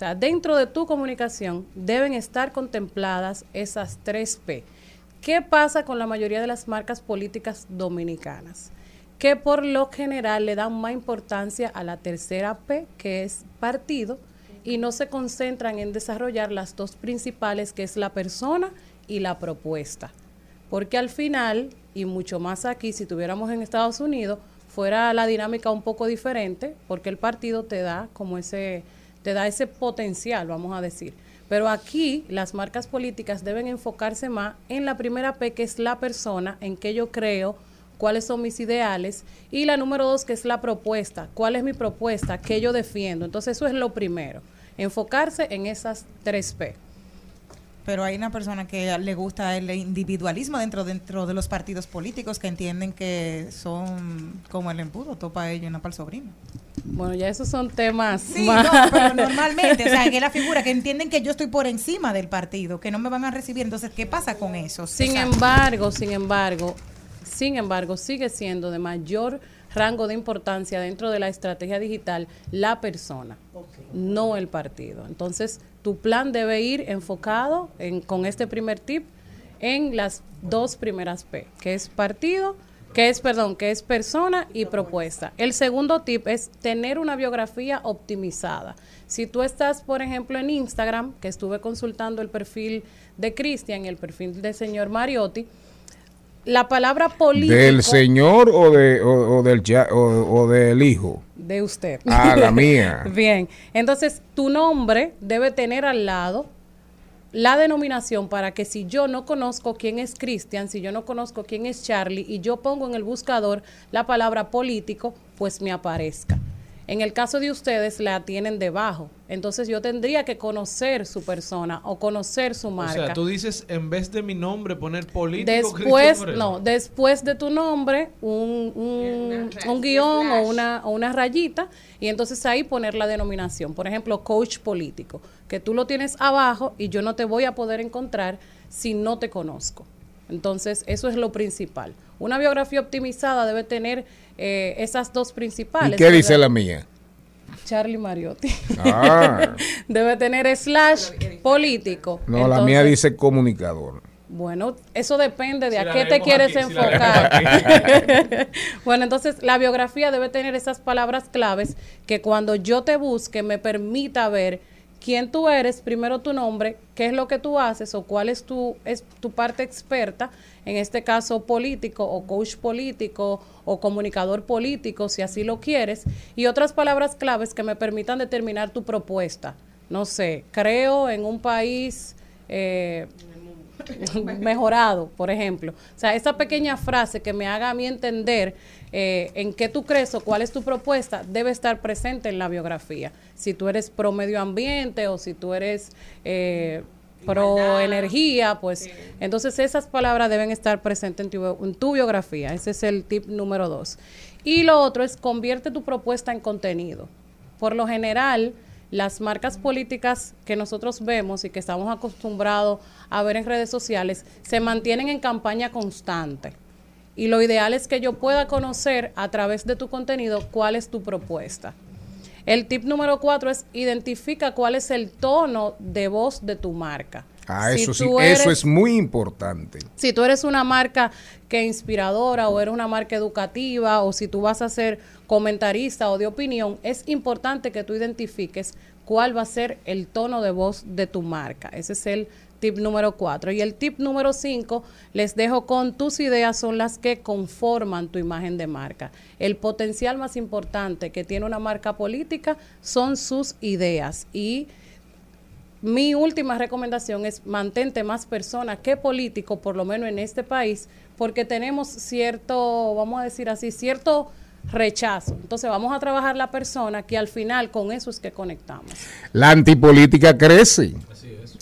Sea, dentro de tu comunicación deben estar contempladas esas 3 P. ¿Qué pasa con la mayoría de las marcas políticas dominicanas? Que por lo general le dan más importancia a la tercera P, que es partido, y no se concentran en desarrollar las dos principales, que es la persona y la propuesta. Porque al final, y mucho más aquí, si tuviéramos en Estados Unidos, fuera la dinámica un poco diferente, porque el partido te da como ese, te da ese potencial, vamos a decir. Pero aquí las marcas políticas deben enfocarse más en la primera P, que es la persona, en que yo creo cuáles son mis ideales. Y la número dos, que es la propuesta. ¿Cuál es mi propuesta? ¿Qué yo defiendo? Entonces eso es lo primero. Enfocarse en esas tres P. Pero hay una persona que le gusta el individualismo dentro dentro de los partidos políticos que entienden que son como el embudo, topa ello y no para el sobrino. Bueno, ya esos son temas Sí, más- no, pero normalmente, o sea, que es la figura que entienden que yo estoy por encima del partido, que no me van a recibir. Entonces, ¿qué pasa con eso? Sin O sea, embargo, sin embargo, sin embargo, sigue siendo de mayor rango de importancia dentro de la estrategia digital la persona, no el partido. Entonces, tu plan debe ir enfocado en, con este primer tip en las dos primeras P, que es partido, que es, perdón, que es persona y propuesta. El segundo tip es tener una biografía optimizada. Si tú estás, por ejemplo, en Instagram, que estuve consultando el perfil de Cristian y el perfil del señor Mariotti, la palabra político ¿Del señor o, de, o, o del, ya- o, o del hijo? de usted. Ah, la mía. Bien, entonces tu nombre debe tener al lado la denominación para que si yo no conozco quién es Cristian, si yo no conozco quién es Charlie y yo pongo en el buscador la palabra político, pues me aparezca. En el caso de ustedes la tienen debajo, entonces yo tendría que conocer su persona o conocer su O marca. sea, tú dices, en vez de mi nombre, poner político. Después, no, después de tu nombre, un, un, un guion o una, o una rayita, y entonces ahí poner la denominación. Por ejemplo, coach político, que tú lo tienes abajo y yo no te voy a poder encontrar si no te conozco. Entonces, eso es lo principal. Una biografía optimizada debe tener eh, esas dos ¿Y principales. qué dice ¿verdad? la mía? Charlie Mariotti. Ah. debe tener slash político. No, la mía dice comunicador. bueno, eso depende de Si a qué te quieres aquí, si la enfocar. bueno, entonces la biografía debe tener esas palabras claves que cuando yo te busque me permita ver quién tú eres, primero tu nombre, qué es lo que tú haces o cuál es tu, es tu parte experta, en este caso político o coach político o comunicador político, si así lo quieres, y otras palabras claves que me permitan determinar tu propuesta. No sé, creo en un país... eh, mejorado, por ejemplo. O sea, esa pequeña frase que me haga a mí entender eh, en qué tú crees o cuál es tu propuesta debe estar presente en la biografía. Si tú eres pro medio ambiente o si tú eres eh, pro energía, pues entonces esas palabras deben estar presentes en tu, en tu biografía. Ese es el tip número dos. Y lo otro es convierte tu propuesta en contenido. Por lo general, las marcas políticas que nosotros vemos y que estamos acostumbrados a ver en redes sociales se mantienen en campaña constante. Y lo ideal es que yo pueda conocer a través de tu contenido cuál es tu propuesta. El tip número cuatro es identifica cuál es el tono de voz de tu marca. Ah, Si eso sí, eso es muy importante. si tú eres una marca que es inspiradora o eres una marca educativa o si tú vas a ser comentarista o de opinión, es importante que tú identifiques cuál va a ser el tono de voz de tu marca. Ese es el tip número cuatro. Y el tip número cinco, les dejo con tus ideas son las que conforman tu imagen de marca. El potencial más importante que tiene una marca política son sus ideas y mi última recomendación es mantente más persona que político, por lo menos en este país, porque tenemos cierto, vamos a decir así, cierto rechazo. Entonces vamos a trabajar la persona que al final con eso es que conectamos. La antipolítica crece.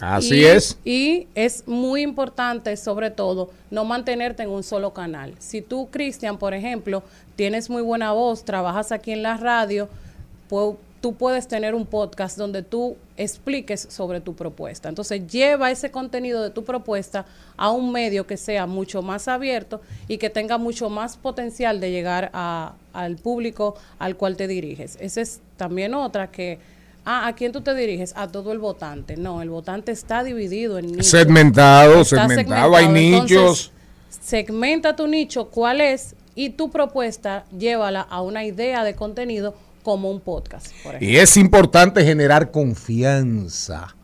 Así y, es. Y es muy importante, sobre todo, no mantenerte en un solo canal. Si tú, Cristian, por ejemplo, tienes muy buena voz, trabajas aquí en la radio, pu- tú puedes tener un podcast donde tú expliques sobre tu propuesta. Entonces, lleva ese contenido de tu propuesta a un medio que sea mucho más abierto y que tenga mucho más potencial de llegar a- al público al cual te diriges. Esa es también otra que Ah, ¿a quién tú te diriges? A todo el votante. No, el votante está dividido en nichos. Segmentado, segmentado, hay Entonces, nichos. segmenta tu nicho, cuál es, y tu propuesta, llévala a una idea de contenido como un podcast, por ejemplo. Y es importante generar confianza.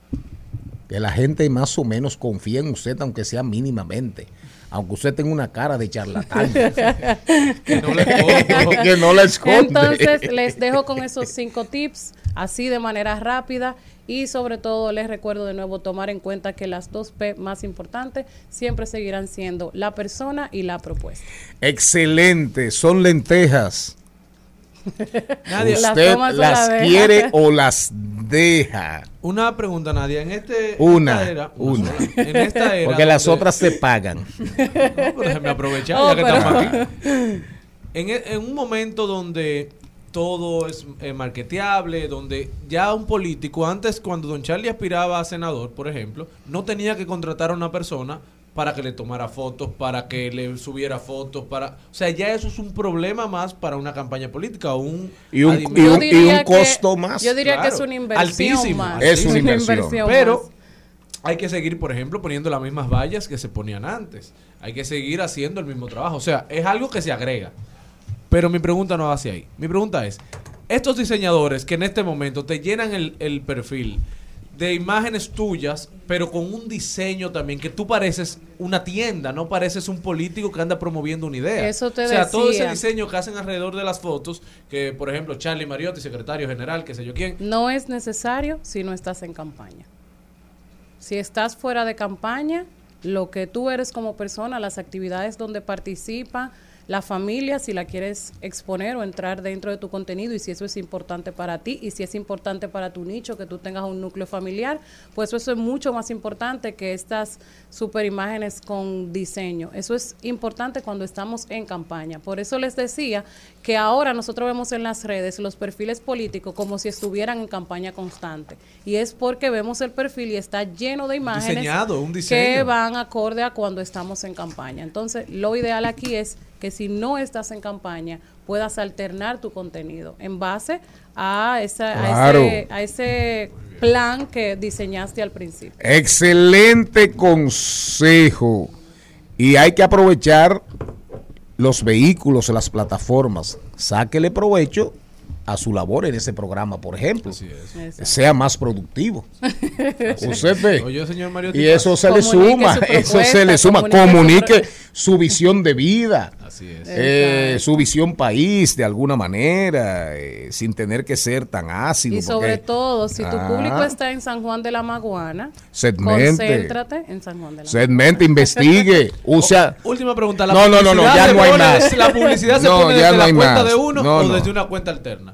Que la gente más o menos confíe en usted, aunque sea mínimamente. Aunque usted tenga una cara de charlatán. Que no le que no la esconde. Entonces, les dejo con esos cinco tips, así de manera rápida. Y sobre todo, les recuerdo de nuevo tomar en cuenta que las dos P más importantes siempre seguirán siendo la persona y la propuesta. Excelente, son lentejas. Nadia, Usted la las quiere o las deja. Una pregunta, Nadia. En este. Una, esta era- una. En esta era. Porque las donde- otras se pagan. No, aprovechar Oh, ya que pero- estamos aquí. En, e- en un momento donde todo es eh, marketeable, donde ya un político, antes cuando Don Charlie aspiraba a senador, por ejemplo, no tenía que contratar a una persona para que le tomara fotos, para que le subiera fotos, para... O sea, ya eso es un problema más para una campaña política un... Y un- y un- que- costo más. Yo diría que es una inversión Altísimo, más. Es una inversión. Pero más. hay que seguir, por ejemplo, poniendo las mismas vallas que se ponían antes. Hay que seguir haciendo el mismo trabajo. O sea, es algo que se agrega. Pero mi pregunta no va hacia ahí. Mi pregunta es, estos diseñadores que en este momento te llenan el, el perfil de imágenes tuyas, pero con un diseño también, que tú pareces una tienda, no pareces un político que anda promoviendo una idea. Eso te o sea, todo ese diseño que hacen alrededor de las fotos, que por ejemplo Charlie Mariotti, secretario general, qué sé yo quién, No es necesario si no estás en campaña. Si estás fuera de campaña, lo que tú eres como persona, las actividades donde participa, la familia, si la quieres exponer o entrar dentro de tu contenido y si eso es importante para ti y si es importante para tu nicho, que tú tengas un núcleo familiar, pues eso es mucho más importante que estas super imágenes con diseño. Eso es importante cuando estamos en campaña. Por eso les decía que ahora nosotros vemos en las redes los perfiles políticos como si estuvieran en campaña constante. Y es porque vemos el perfil y está lleno de imágenes Diseñado, un que van acorde a cuando estamos en campaña. Entonces, lo ideal aquí es que si no estás en campaña, puedas alternar tu contenido en base a, esa, Claro. a, ese, a ese plan que diseñaste al principio. Excelente consejo. Y hay que aprovechar los vehículos, las plataformas. Sáquele provecho a su labor en ese programa, por ejemplo. Sea más productivo. Usted ve. Oye, señor Mariotti Y eso se le suma, su eso se le suma. comunique su Comunique pro- su visión de vida. Así es. eh, su visión país de alguna manera, eh, sin tener que ser tan ácido. Y sobre todo, si tu Ah. público está en San Juan de la Maguana, Segmente. concéntrate en San Juan de la Segmente, investigue, use. Última pregunta. ¿la No, no, no, no, publicidad ya se no hay más. desde- ¿La publicidad se No, pone ya desde no la cuenta más. de uno No, o no. desde una cuenta alterna?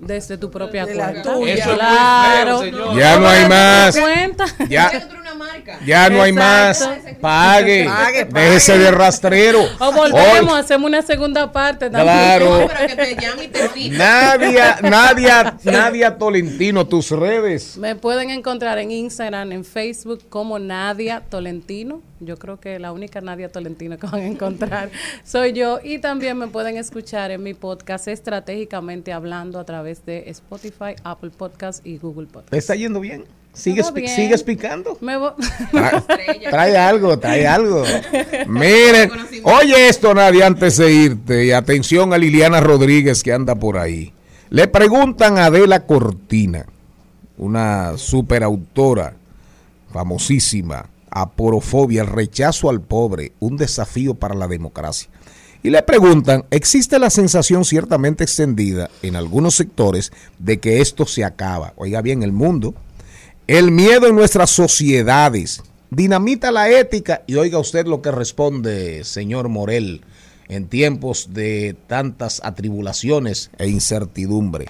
desde tu propia De cuenta. tuya. Eso es muy claro. feo. Ya no hay más. Cuenta. Ya, ya no hay más. Pague. Pague, pague. Déjese de rastrero. O volvemos, Hoy- hacemos una segunda parte también. Claro. Nadia, Nadia, Nadia Tolentino, tus redes. Me pueden encontrar en Instagram, en Facebook como Nadia Tolentino. Yo creo que la única Nadia Tolentino que van a encontrar soy yo. Y también me pueden escuchar en mi podcast Estratégicamente Hablando a través de Spotify, Apple Podcast y Google Podcast. ¿Te está yendo bien? ¿Sigues, bien. ¿Sigues picando? Me Trae, algo, trae algo. Miren, oye esto, Nadia, antes de irte. Y atención a Liliana Rodríguez que anda por ahí. Le preguntan a Adela Cortina, una superautora famosísima, aporofobia, el rechazo al pobre, un desafío para la democracia. Y le preguntan, ¿existe la sensación ciertamente extendida en algunos sectores de que esto se acaba? Oiga bien, el mundo, el miedo en nuestras sociedades, dinamita la ética y oiga usted lo que responde, señor Morel, en tiempos de tantas atribulaciones e incertidumbre.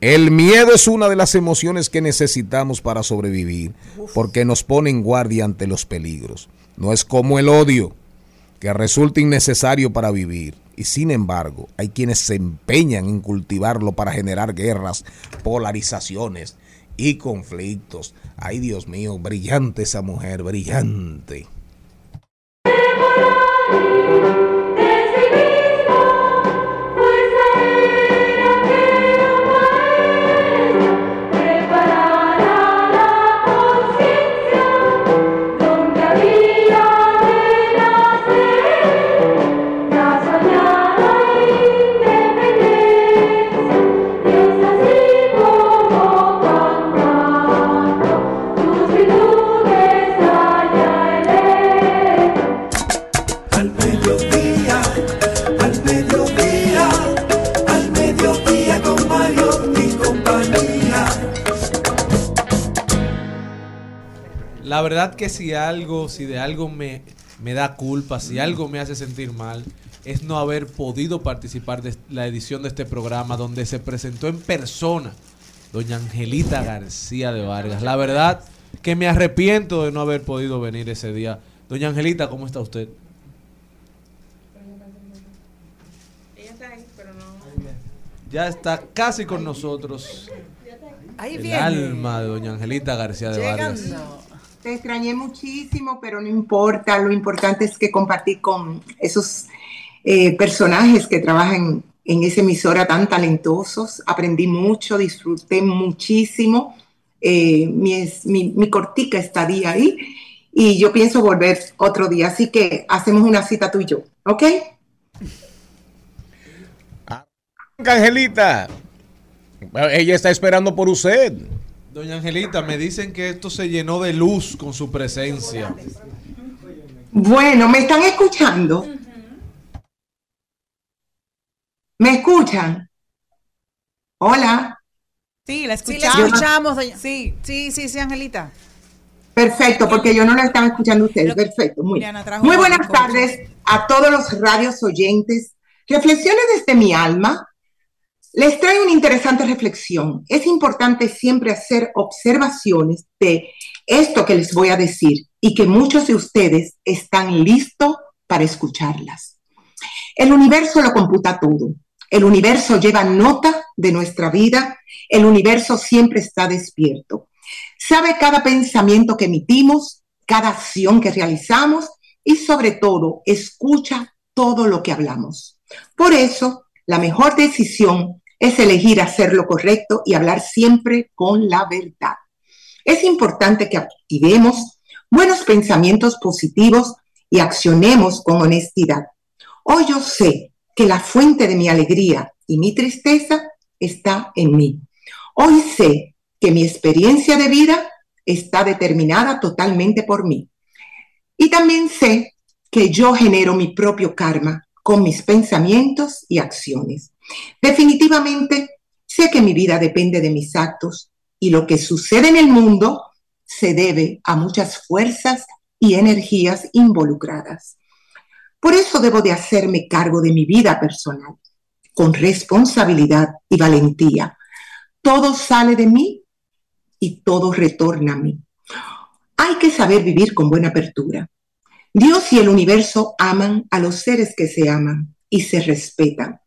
El miedo es una de las emociones que necesitamos para sobrevivir, porque nos pone en guardia ante los peligros. No es como el odio, que resulta innecesario para vivir. Y sin embargo, hay quienes se empeñan en cultivarlo para generar guerras, polarizaciones y conflictos. Ay, Dios mío, brillante esa mujer, brillante. La verdad que si algo, si de algo me, me da culpa, si algo me hace sentir mal, es no haber podido participar de la edición de este programa donde se presentó en persona doña Angelita García de Vargas. La verdad que me arrepiento de no haber podido venir ese día. Doña Angelita, ¿cómo está usted? Ella está ahí, pero no. Ya está casi con nosotros. Ahí el alma de doña Angelita García de Vargas. Te extrañé muchísimo, pero no importa. Lo importante es que compartí con esos eh, personajes que trabajan en esa emisora tan talentosos. Aprendí mucho, disfruté muchísimo eh, mi, mi cortica estadía ahí. Y yo pienso volver otro día. Así que hacemos una cita tú y yo, ¿ok? Angelita, ella está esperando por usted. Doña Angelita, me dicen que esto se llenó de luz con su presencia. Bueno, ¿me están escuchando? ¿Me escuchan? Hola. Sí, la Sí, la escuchamos. escuchamos, doña. Sí, sí, sí, sí, Angelita. Perfecto, porque yo no la estaba escuchando ustedes. Perfecto, muy, muy buenas tardes a todos los radios oyentes. Reflexiones desde mi alma. Les traigo una interesante reflexión. Es importante siempre hacer observaciones de esto que les voy a decir y que muchos de ustedes están listos para escucharlas. El universo lo computa todo. El universo lleva nota de nuestra vida. El universo siempre está despierto. Sabe cada pensamiento que emitimos, cada acción que realizamos y sobre todo escucha todo lo que hablamos. Por eso, la mejor decisión es elegir hacer lo correcto y hablar siempre con la verdad. Es importante que activemos buenos pensamientos positivos y accionemos con honestidad. Hoy yo sé que la fuente de mi alegría y mi tristeza está en mí. Hoy sé que mi experiencia de vida está determinada totalmente por mí. Y también sé que yo genero mi propio karma con mis pensamientos y acciones. Definitivamente sé que mi vida depende de mis actos y lo que sucede en el mundo se debe a muchas fuerzas y energías involucradas. Por eso debo de hacerme cargo de mi vida personal, con responsabilidad y valentía. Todo sale de mí y todo retorna a mí. Hay que saber vivir con buena apertura. Dios y el universo aman a los seres que se aman y se respetan.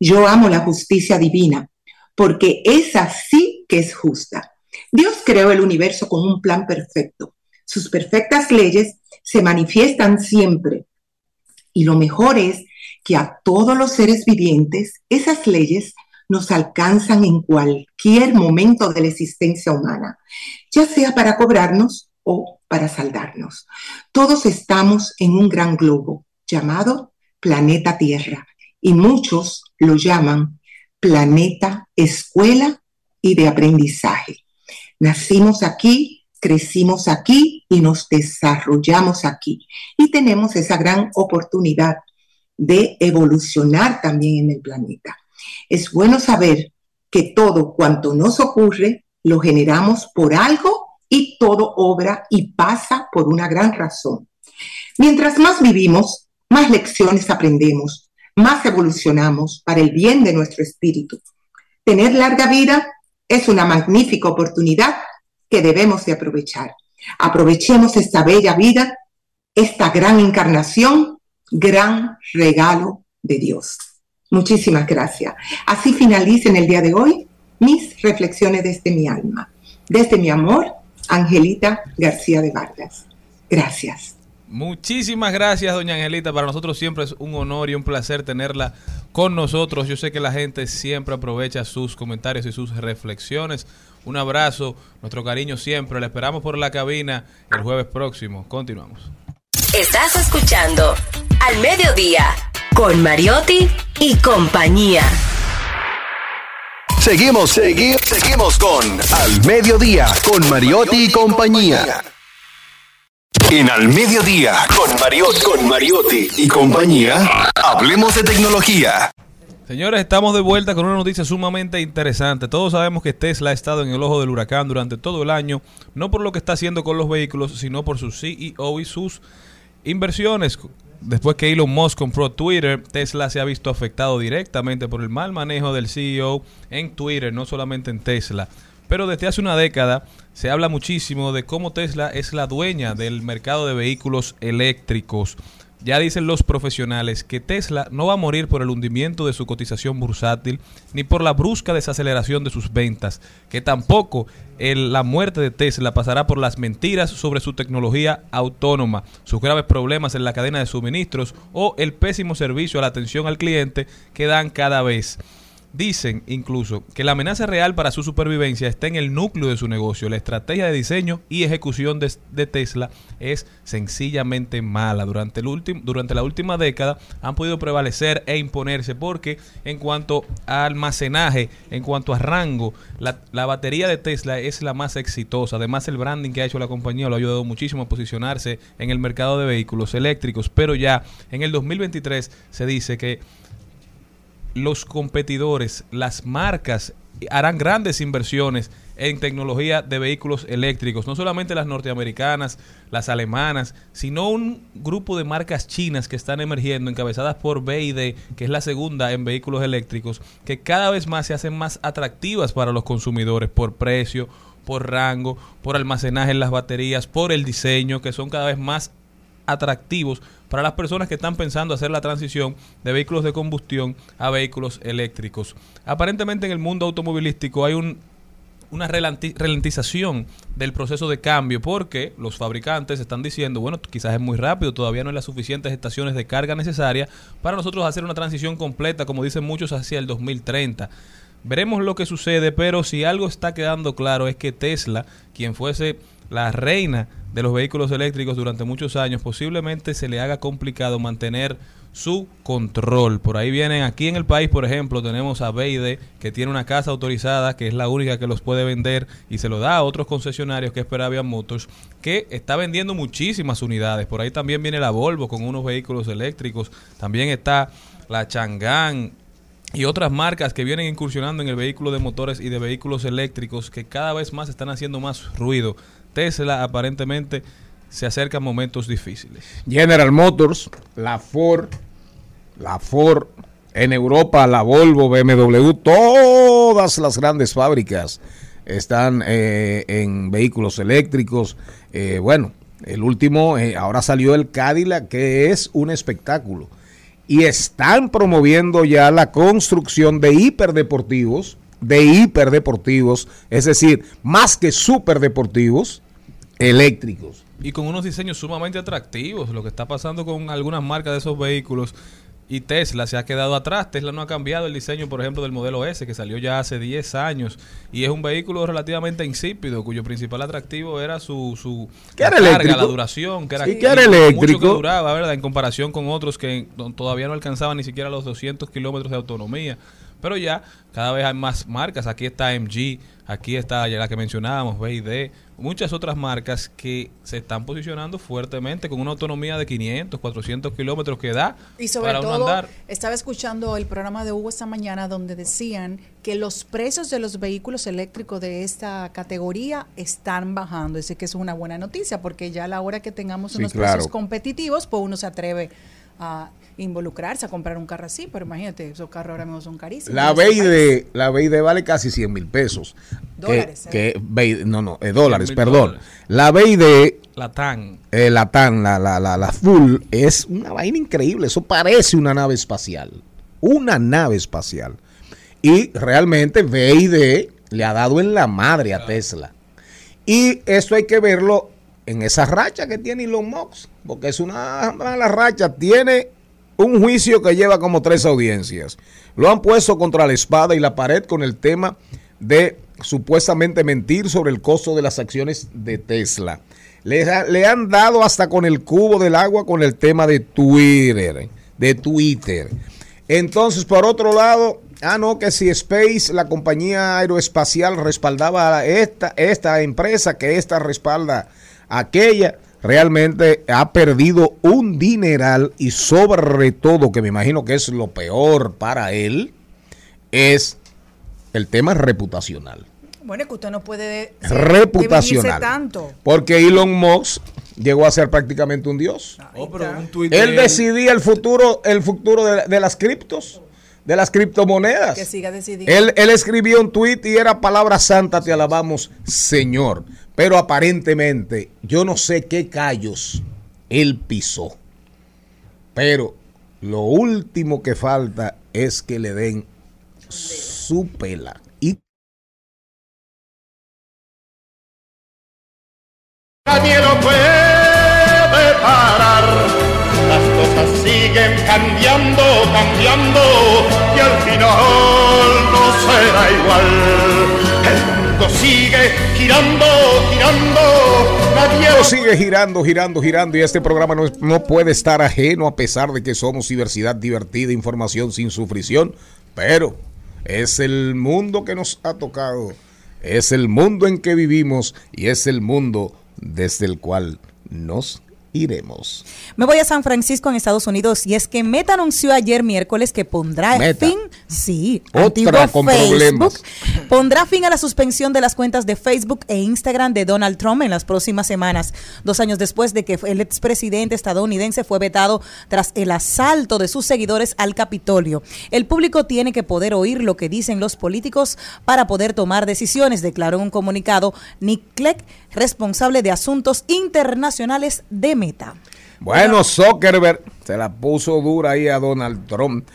Yo amo la justicia divina porque esa sí que es justa. Dios creó el universo con un plan perfecto. Sus perfectas leyes se manifiestan siempre. Y lo mejor es que a todos los seres vivientes esas leyes nos alcanzan en cualquier momento de la existencia humana, ya sea para cobrarnos o para saldarnos. Todos estamos en un gran globo llamado planeta Tierra y muchos lo llaman planeta escuela y de aprendizaje. Nacimos aquí, crecimos aquí y nos desarrollamos aquí. Y tenemos esa gran oportunidad de evolucionar también en el planeta. Es bueno saber que todo cuanto nos ocurre lo generamos por algo y todo obra y pasa por una gran razón. Mientras más vivimos, más lecciones aprendemos, más evolucionamos para el bien de nuestro espíritu. Tener larga vida es una magnífica oportunidad que debemos de aprovechar. Aprovechemos esta bella vida, esta gran encarnación, gran regalo de Dios. Muchísimas gracias. Así finalizan el día de hoy mis reflexiones desde mi alma, desde mi amor, Angelita García de Vargas. Gracias. Muchísimas gracias, doña Angelita. Para nosotros siempre es un honor y un placer tenerla con nosotros. Yo sé que la gente siempre aprovecha sus comentarios y sus reflexiones. Un abrazo, nuestro cariño siempre. La esperamos por la cabina el jueves próximo. Continuamos. Estás escuchando Al Mediodía con Mariotti y compañía. Seguimos, seguimos, seguimos con Al Mediodía, con Mariotti y compañía. En Al Mediodía, con con Mariotti y compañía, hablemos de tecnología. Señores, estamos de vuelta con una noticia sumamente interesante. Todos sabemos que Tesla ha estado en el ojo del huracán durante todo el año, no por lo que está haciendo con los vehículos, sino por su CEO y sus inversiones. Después que Elon Musk compró Twitter, Tesla se ha visto afectado directamente por el mal manejo del CEO en Twitter, no solamente en Tesla. Pero desde hace una década se habla muchísimo de cómo Tesla es la dueña del mercado de vehículos eléctricos. Ya dicen los profesionales que Tesla no va a morir por el hundimiento de su cotización bursátil ni por la brusca desaceleración de sus ventas, que tampoco el- la muerte de Tesla pasará por las mentiras sobre su tecnología autónoma, sus graves problemas en la cadena de suministros o el pésimo servicio a la atención al cliente que dan cada vez. Dicen incluso que la amenaza real para su supervivencia está en el núcleo de su negocio. La estrategia de diseño y ejecución de, Tesla es sencillamente mala. Durante, el último, durante la última década han podido prevalecer e imponerse porque en cuanto a almacenaje, en cuanto a rango, la, la batería de Tesla es la más exitosa. Además el branding que ha hecho la compañía lo ha ayudado muchísimo a posicionarse en el mercado de vehículos eléctricos. Pero ya en el 2023 se dice que los competidores, las marcas harán grandes inversiones en tecnología de vehículos eléctricos, no solamente las norteamericanas, las alemanas, sino un grupo de marcas chinas que están emergiendo, encabezadas por BYD, que es la segunda en vehículos eléctricos, que cada vez más se hacen más atractivas para los consumidores por precio, por rango, por almacenaje en las baterías, por el diseño, que son cada vez más atractivos para las personas que están pensando hacer la transición de vehículos de combustión a vehículos eléctricos. Aparentemente en el mundo automovilístico hay un, una ralentización del proceso de cambio porque los fabricantes están diciendo, bueno, quizás es muy rápido, todavía no hay las suficientes estaciones de carga necesarias para nosotros hacer una transición completa, como dicen muchos, hacia el 2030. Veremos lo que sucede, pero si algo está quedando claro es que Tesla, quien fuese la reina de los vehículos eléctricos durante muchos años, posiblemente se le haga complicado mantener su control. Por ahí vienen, aquí en el país, por ejemplo, tenemos a Beide, que tiene una casa autorizada, que es la única que los puede vender y se lo da a otros concesionarios que es Peravia Motors, que está vendiendo muchísimas unidades. Por ahí también viene la Volvo con unos vehículos eléctricos. También está la Chang'an, y otras marcas que vienen incursionando en el vehículo de motores y de vehículos eléctricos que cada vez más están haciendo más ruido. Tesla aparentemente se acerca a momentos difíciles. General Motors, la Ford, la Ford, en Europa la Volvo, BMW, todas las grandes fábricas están eh, en vehículos eléctricos. Eh, bueno, el último, eh, ahora salió el Cadillac, que es un espectáculo. Y están promoviendo ya la construcción de hiperdeportivos, de hiperdeportivos, es decir, más que superdeportivos, eléctricos. Y con unos diseños sumamente atractivos. Lo que está pasando con algunas marcas de esos vehículos. Y Tesla se ha quedado atrás. Tesla no ha cambiado el diseño, por ejemplo, del modelo S, que salió ya hace 10 años. Y es un vehículo relativamente insípido, cuyo principal atractivo era su, su la era carga, eléctrico. la duración, que era, Sí, que era y mucho eléctrico. que duraba, ¿verdad? En comparación con otros que todavía no alcanzaban ni siquiera los 200 kilómetros de autonomía. Pero ya cada vez hay más marcas. Aquí está MG, aquí está ya la que mencionábamos, BYD, muchas otras marcas que se están posicionando fuertemente con una autonomía de 500, 400 kilómetros que da Y sobre para uno todo, andar. estaba escuchando el programa de Hugo esta mañana donde decían que los precios de los vehículos eléctricos de esta categoría están bajando. Así que eso es una buena noticia porque ya a la hora que tengamos Sí, unos claro. precios competitivos, pues uno se atreve a involucrarse, a comprar un carro así. Pero imagínate, esos carros ahora mismo son carísimos. La. BID, la BID vale casi 100 mil pesos. Dólares, Que, ¿eh? que no, no, eh, dólares, 100.000 perdón. dólares. La BID, La TAN. eh, la TAN, la, la, la, la full, es una vaina increíble. Eso parece una nave espacial. Una nave espacial. Y realmente BID le ha dado en la madre a Tesla. Y esto hay que verlo en esa racha que tiene Elon Musk, porque es una mala racha. Tiene un juicio que lleva como tres audiencias. Lo han puesto contra la espada y la pared con el tema de supuestamente mentir sobre el costo de las acciones de Tesla. Le, ha- le han dado hasta con el cubo del agua con el tema de Twitter, de Twitter. Entonces, por otro lado, ah, no, que si Space, la compañía aeroespacial, respaldaba a esta, esta empresa, que esta respalda a aquella, realmente ha perdido un dineral y sobre todo, que me imagino que es lo peor para él, es el tema reputacional. Bueno, es que usted no puede ser- reputacional. tanto. Porque Elon Musk llegó a ser prácticamente un dios. Oh, pero un tuit Él de decidía el futuro, el futuro de, de las criptos, de las criptomonedas. Que siga decidiendo. Él, él escribió un tuit y era palabra santa, te alabamos, Señor. Pero aparentemente, yo no sé qué callos él pisó. Pero lo último que falta es que le den su pela. Y Nadie lo puede parar. Las cosas siguen cambiando, cambiando y al final no será igual. El mundo sigue girando, girando. Nadie sigue girando, girando, girando y este programa no, es- no puede estar ajeno a pesar de que somos diversidad divertida, información sin sufrición, pero es el mundo que nos ha tocado, es el mundo en que vivimos y es el mundo desde el cual nos iremos. Me voy a San Francisco en Estados Unidos y es que Meta anunció ayer miércoles que pondrá Meta. fin, sí, Otra con Facebook, problemas. pondrá fin a la suspensión de las cuentas de Facebook e Instagram de Donald Trump en las próximas semanas, dos años después de que el expresidente estadounidense fue vetado tras el asalto de sus seguidores al Capitolio. El público tiene que poder oír lo que dicen los políticos para poder tomar decisiones, declaró en un comunicado Nick Clegg, responsable de asuntos internacionales de Meta. Bueno, Zuckerberg se la puso dura ahí a Donald Trump.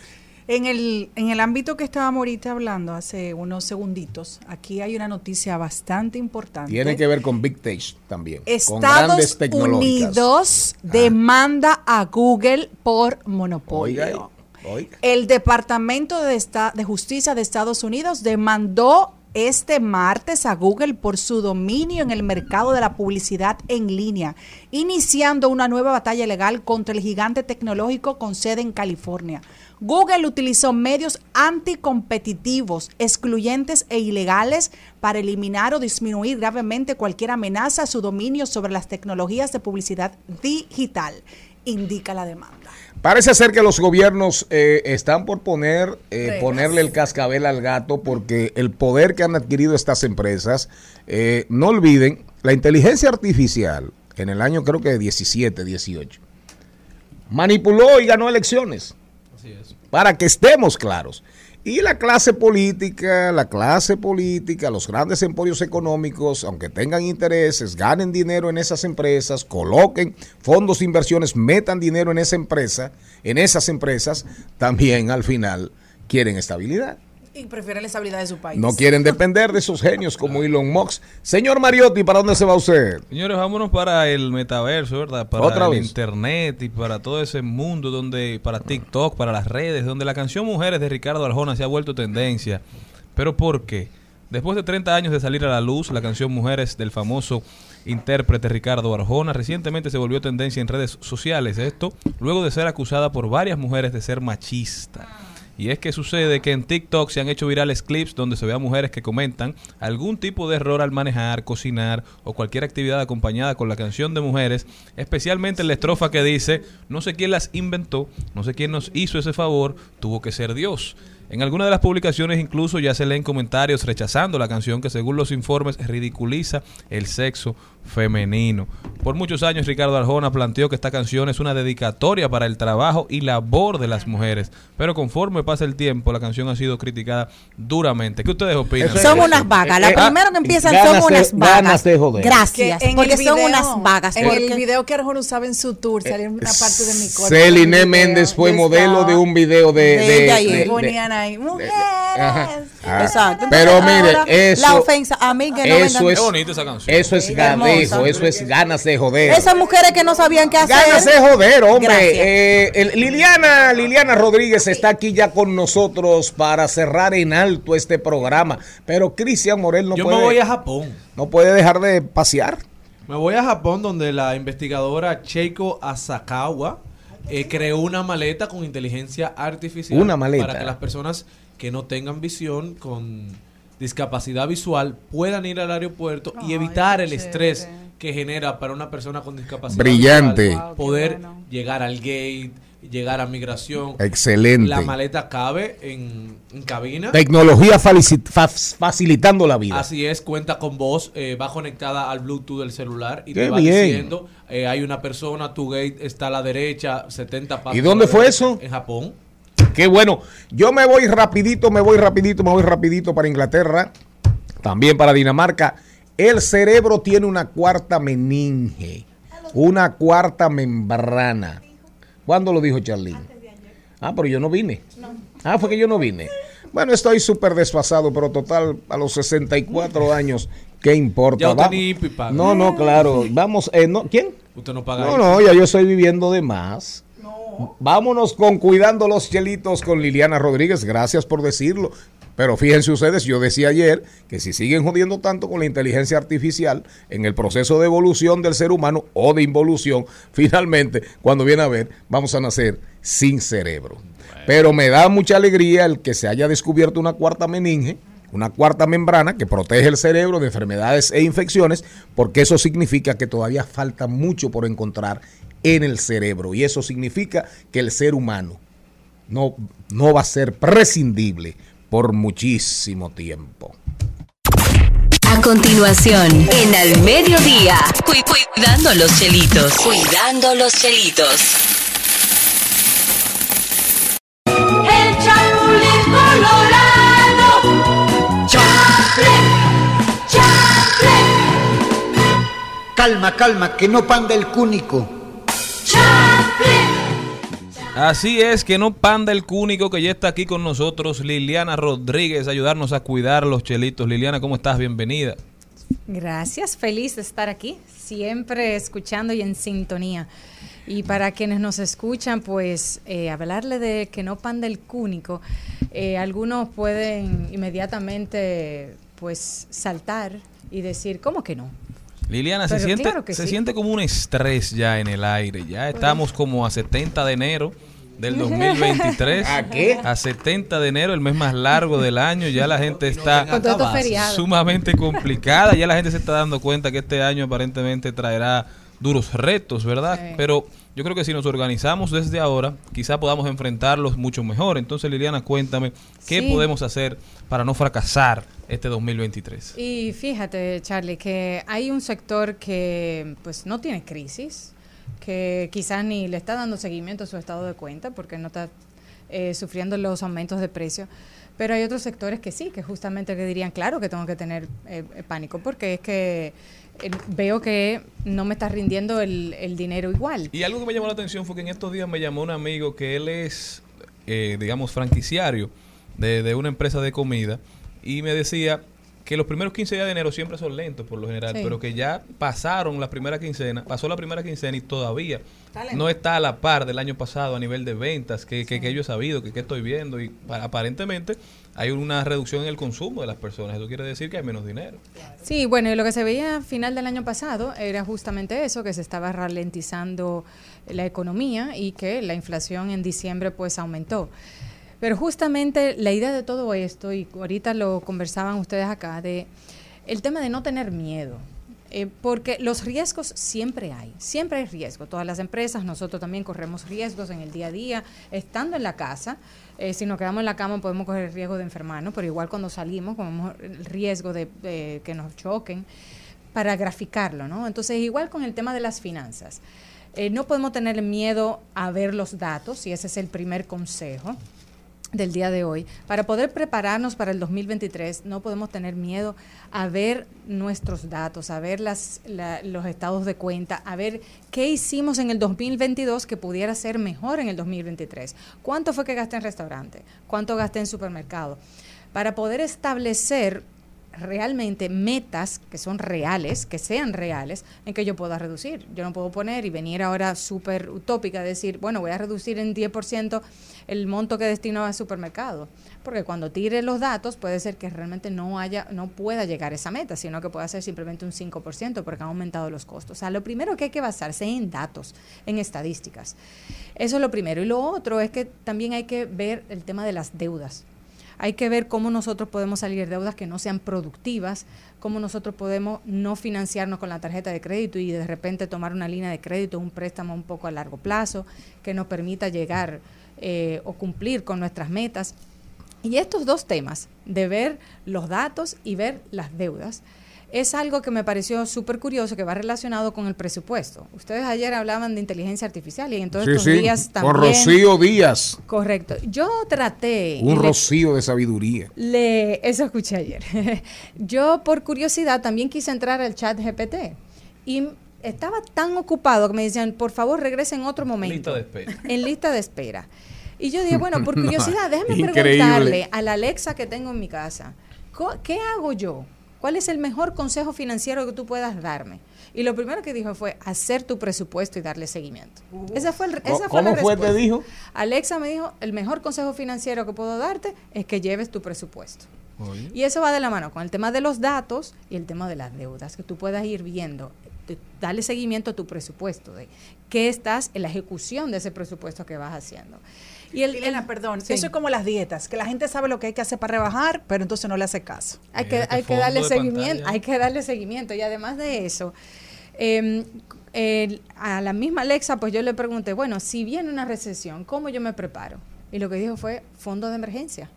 En el, en el ámbito que estábamos ahorita hablando hace unos segunditos, aquí hay una noticia bastante importante. Tiene que ver con Big Tech también, Estados. Unidos demanda a Google por monopolio. Oiga, oiga. El Departamento de, Esta- de Justicia de Estados Unidos demandó este martes a Google por su dominio en el mercado de la publicidad en línea, iniciando una nueva batalla legal contra el gigante tecnológico con sede en California. Google utilizó medios anticompetitivos, excluyentes e ilegales para eliminar o disminuir gravemente cualquier amenaza a su dominio sobre las tecnologías de publicidad digital, indica la demanda. Parece ser que los gobiernos eh, están por poner, eh, ponerle el cascabel al gato porque el poder que han adquirido estas empresas, eh, no olviden, la inteligencia artificial en el año creo que 17, 18, manipuló y ganó elecciones. Para que estemos claros. Y la clase política, la clase política, los grandes emporios económicos, aunque tengan intereses, ganen dinero en esas empresas, coloquen fondos de inversiones, metan dinero en esa empresa, en esas empresas, también al final quieren estabilidad. Y prefieren la estabilidad de su país. No quieren depender de esos genios como Elon Musk. Señor Mariotti, ¿para dónde se va usted? Señores, vámonos para el metaverso, ¿verdad? Para Otra el vez. internet y para todo ese mundo donde, para TikTok, para las redes, donde la canción Mujeres de Ricardo Arjona se ha vuelto tendencia. ¿Pero por qué? Después de 30 años de salir a la luz, la canción Mujeres del famoso intérprete Ricardo Arjona recientemente se volvió tendencia en redes sociales. Esto luego de ser acusada por varias mujeres de ser machista. Y es que sucede que en TikTok se han hecho virales clips donde se ve a mujeres que comentan algún tipo de error al manejar, cocinar o cualquier actividad acompañada con la canción de mujeres, especialmente en la estrofa que dice, no sé quién las inventó, no sé quién nos hizo ese favor, tuvo que ser Dios. En algunas de las publicaciones incluso ya se leen comentarios rechazando la canción que según los informes ridiculiza el sexo femenino. Por muchos años Ricardo Arjona planteó que esta canción es una dedicatoria para el trabajo y labor de las mujeres, pero conforme pasa el tiempo la canción ha sido criticada duramente. ¿Qué ustedes opinan? Son unas vagas. La Eh, primero que empiezan ganas son de- unas vagas. ganas de joder. Gracias. Porque son unas vagas. En porque- el video que Arjona usaba en su tour, salía una parte de mi cuerpo. Celine. Méndez fue modelo de un video de... De Ponían ahí, mujeres. Ajá. Ah, Exacto. Pero mire, eso... La ofensa a mí que no eso es, Qué bonita esa canción. Eso es Hermosa. Eso es ganas de joder. Esas mujeres que no sabían qué hacer. Ganas de joder, hombre. Eh, el- Liliana, Liliana Rodríguez está aquí ya con nosotros para cerrar en alto este programa. Pero Cristian Morel no Yo puede, me voy a Japón. no puede dejar de pasear. Me voy a Japón donde la investigadora Cheiko Asakawa eh, creó una maleta con inteligencia artificial Una maleta. para que las personas que no tengan visión con discapacidad visual puedan ir al aeropuerto y evitar el estrés que genera para una persona con discapacidad Brillante. visual poder llegar al gate llegar a migración. Excelente. La maleta cabe en, en cabina. Tecnología fa- facilitando la vida. Así es, cuenta con voz, eh, va conectada al Bluetooth del celular y Qué te va bien. diciendo, eh, hay una persona, tu gate está a la derecha, 70 pasos. ¿Y dónde fue derecha, eso? En Japón. Qué bueno. Yo me voy rapidito, me voy rapidito, me voy rapidito para Inglaterra, también para Dinamarca. El cerebro tiene una cuarta meninge, una cuarta membrana. ¿Cuándo lo dijo Charlene? Ah, pero yo no vine. Ah, fue que yo no vine. Bueno, estoy súper desfasado, pero total, a los 64 años, ¿qué importa? Ya. No, no, claro. Vamos, eh, no, ¿quién? Usted no paga No, no, ya yo estoy viviendo de más. Vámonos con Cuidando los Chelitos con Liliana Rodríguez. Gracias por decirlo. Pero fíjense ustedes, yo decía ayer que si siguen jodiendo tanto con la inteligencia artificial en el proceso de evolución del ser humano o de involución, finalmente, cuando viene a ver, vamos a nacer sin cerebro. Pero me da mucha alegría el que se haya descubierto una cuarta meninge, una cuarta membrana que protege el cerebro de enfermedades e infecciones, porque eso significa que todavía falta mucho por encontrar en el cerebro. Y eso significa que el ser humano no, no va a ser prescindible por muchísimo tiempo. A continuación, en Al Mediodía, cu- cuidando los chelitos. Cuidando los chelitos. El chapulín colorado. Calma, calma, que no panda el cúnico. Así es, que no panda el cúnico que ya está aquí con nosotros, Liliana Rodríguez, ayudarnos a cuidar los chelitos. Liliana, ¿cómo estás? Bienvenida. Gracias, feliz de estar aquí, siempre escuchando y en sintonía. Y para quienes nos escuchan, pues eh, hablarle de que no panda el cúnico, eh, algunos pueden inmediatamente pues saltar y decir, ¿cómo que no? Liliana, se, siente, claro se sí. siente como un estrés ya en el aire. Ya estamos como a 70 de enero del 2023. ¿A qué? A 70 de enero, el mes más largo del año. Ya la gente está sumamente complicada. Ya la gente se está dando cuenta que este año aparentemente traerá duros retos, ¿verdad? Sí. Pero yo creo que si nos organizamos desde ahora, quizá podamos enfrentarlos mucho mejor. Entonces, Liliana, cuéntame, ¿qué Sí. podemos hacer para no fracasar este 2023? Y fíjate, Charlie, que hay un sector que pues no tiene crisis, que quizás ni le está dando seguimiento a su estado de cuenta porque no está eh, sufriendo los aumentos de precio. Pero hay otros sectores que sí, que justamente que dirían, claro que tengo que tener eh, pánico, porque es que veo que no me está rindiendo el, el dinero igual. Y algo que me llamó la atención fue que en estos días me llamó un amigo que él es, eh, digamos, franquiciario de, de una empresa de comida y me decía que los primeros 15 días de enero siempre son lentos por lo general, Sí. pero que ya pasaron la primera quincena, pasó la primera quincena y todavía no está a la par del año pasado a nivel de ventas que, que, que yo he sabido, que, que estoy viendo y pa- aparentemente hay una reducción en el consumo de las personas. Eso quiere decir que hay menos dinero. Sí, bueno, y lo que se veía a final del año pasado era justamente eso, que se estaba ralentizando la economía y que la inflación en diciembre pues aumentó. Pero justamente la idea de todo esto, y ahorita lo conversaban ustedes acá, de el tema de no tener miedo. Eh, porque los riesgos siempre hay, siempre hay riesgo. Todas las empresas, nosotros también corremos riesgos en el día a día, estando en la casa. eh, si nos quedamos en la cama podemos correr el riesgo de enfermarnos, pero igual cuando salimos corremos el riesgo de eh, que nos choquen para graficarlo, ¿no? Entonces, igual con el tema de las finanzas. Eh, no podemos tener miedo a ver los datos, y ese es el primer consejo del día de hoy. Para poder prepararnos para el 2023, no podemos tener miedo a ver nuestros datos, a ver las, la- los estados de cuenta, a ver qué hicimos en el 2022 que pudiera ser mejor en el 2023. ¿Cuánto fue que gasté en restaurante? ¿Cuánto gasté en supermercado? Para poder establecer realmente metas que son reales, que sean reales, en que yo pueda reducir. Yo no puedo poner y venir ahora súper utópica, decir, bueno, voy a reducir en 10% el monto que destino al supermercado. Porque cuando tire los datos puede ser que realmente no haya, no pueda llegar a esa meta, sino que pueda ser simplemente un 5% porque han aumentado los costos. O sea, lo primero que hay que basarse en datos, en estadísticas. Eso es lo primero. Y lo otro es que también hay que ver el tema de las deudas Hay que ver cómo nosotros podemos salir de deudas que no sean productivas, cómo nosotros podemos no financiarnos con la tarjeta de crédito y de repente tomar una línea de crédito, un préstamo un poco a largo plazo que nos permita llegar eh, o cumplir con nuestras metas. Y estos dos temas, de ver los datos y ver las deudas, es algo que me pareció súper curioso que va relacionado con el presupuesto. Ustedes ayer hablaban de inteligencia artificial y en todos Sí, estos sí, días también... con Rocío Díaz. Correcto. Yo traté... Un le- rocío de sabiduría. le, eso escuché ayer. Yo por curiosidad también quise entrar al chat GPT y estaba tan ocupado que me decían, por favor regrese en otro momento. Lista de espera. En lista de espera. Y yo dije, bueno, por No, curiosidad, déjame increíble. preguntarle a la Alexa que tengo en mi casa, ¿qué hago yo? ¿Cuál es el mejor consejo financiero que tú puedas darme? Y lo primero que dijo fue hacer tu presupuesto y darle seguimiento. Esa fue, el- esa fue la ¿Cómo fue? ¿Te respuesta. dijo? Alexa me dijo, el mejor consejo financiero que puedo darte es que lleves tu presupuesto. Y eso va de la mano con el tema de los datos y el tema de las deudas, que tú puedas ir viendo, darle seguimiento a tu presupuesto, de qué estás en la ejecución de ese presupuesto que vas haciendo. Y el, Elena, el- perdón, sí. eso es como las dietas, que la gente sabe lo que hay que hacer para rebajar, pero entonces no le hace caso. Hay que, hay que darle seguimiento, hay que darle seguimiento. Y además de eso, eh, el- a la misma Alexa, pues yo le pregunté, bueno, si viene una recesión, ¿cómo yo me preparo? Y lo que dijo fue fondo de emergencia.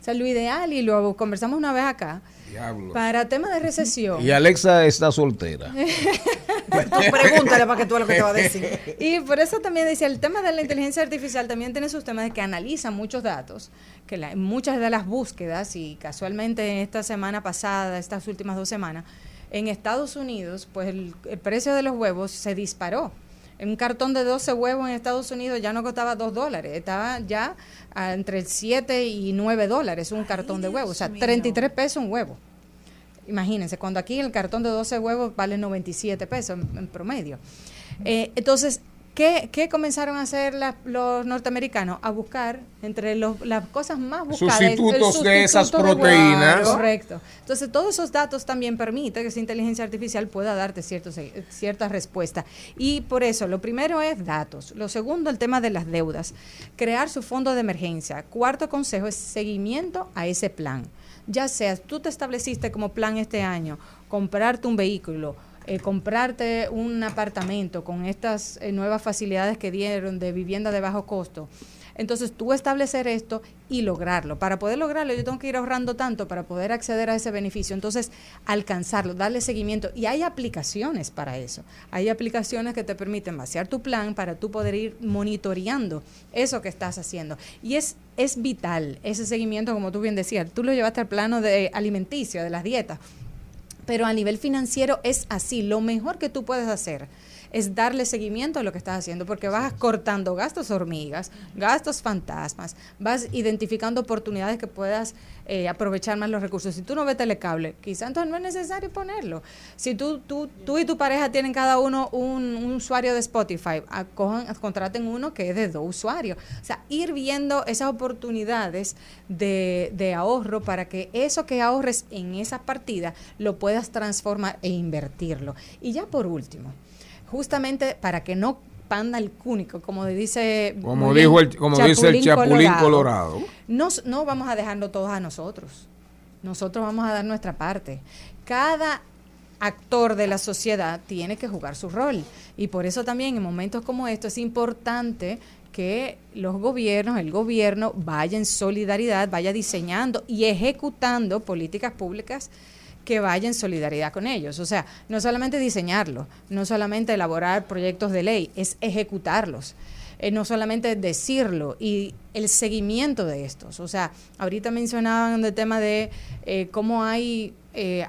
O sea, lo ideal, y lo conversamos una vez acá, Diablo. para tema de recesión. Y Alexa está soltera. pregúntale para que tú lo que te va a decir. Y por eso también decía, el tema de la inteligencia artificial también tiene sus temas de que analiza muchos datos, que la- muchas de las búsquedas, y casualmente esta semana pasada, estas últimas dos semanas, en Estados Unidos, pues el, el precio de los huevos se disparó. Un cartón de 12 huevos en Estados Unidos ya no costaba 2 dólares, estaba ya entre 7 y 9 dólares un cartón de huevos, o sea, 33 pesos un huevo. Imagínense, cuando aquí el cartón de 12 huevos vale 97 pesos en, en promedio. Eh, entonces, ¿qué, qué comenzaron a hacer la- los norteamericanos? A buscar entre los- las cosas más buscadas. el Sustitutos de esas sustituto proteínas. Correcto. Entonces, todos esos datos también permiten que esa inteligencia artificial pueda darte ciertos, eh, ciertas respuestas. Y por eso, lo primero es datos. Lo segundo, el tema de las deudas. Crear su fondo de emergencia. Cuarto consejo es seguimiento a ese plan. Ya sea, tú te estableciste como plan este año, comprarte un vehículo, eh, comprarte un apartamento con estas eh, nuevas facilidades que dieron de vivienda de bajo costo. Entonces tú establecer esto y lograrlo. Para poder lograrlo yo tengo que ir ahorrando tanto para poder acceder a ese beneficio. Entonces alcanzarlo, darle seguimiento. Y hay aplicaciones para eso. Hay aplicaciones que te permiten vaciar tu plan para tú poder ir monitoreando eso que estás haciendo. Y es, es vital ese seguimiento, como tú bien decías. Tú lo llevaste al plano de alimenticio, de las dietas. Pero a nivel financiero es así. Lo mejor que tú puedes hacer es darle seguimiento a lo que estás haciendo, porque vas cortando gastos hormigas, gastos fantasmas, vas identificando oportunidades que puedas eh, aprovechar más los recursos. Si tú no ves telecable, quizá entonces no es necesario ponerlo. Si tú, tú, tú y tu pareja tienen cada uno un, un usuario de Spotify, acojan, contraten uno que es de dos usuarios. O sea, ir viendo esas oportunidades de, de ahorro para que eso que ahorres en esa partida lo puedas transformar e invertirlo. Y ya por último, justamente para que no panda el cúnico, como dice Como dijo el- como dice el Chapulín Colorado. No, no vamos a dejarlo todos a nosotros. Nosotros vamos a dar nuestra parte. Cada actor de la sociedad tiene que jugar su rol. Y por eso también en momentos como estos es importante que los gobiernos, el gobierno vaya en solidaridad, vaya diseñando y ejecutando políticas públicas que vaya en solidaridad con ellos. O sea, no solamente diseñarlo, no solamente elaborar proyectos de ley, es ejecutarlos. Eh, no solamente decirlo y el seguimiento de estos. O sea, ahorita mencionaban el tema de eh, cómo hay eh,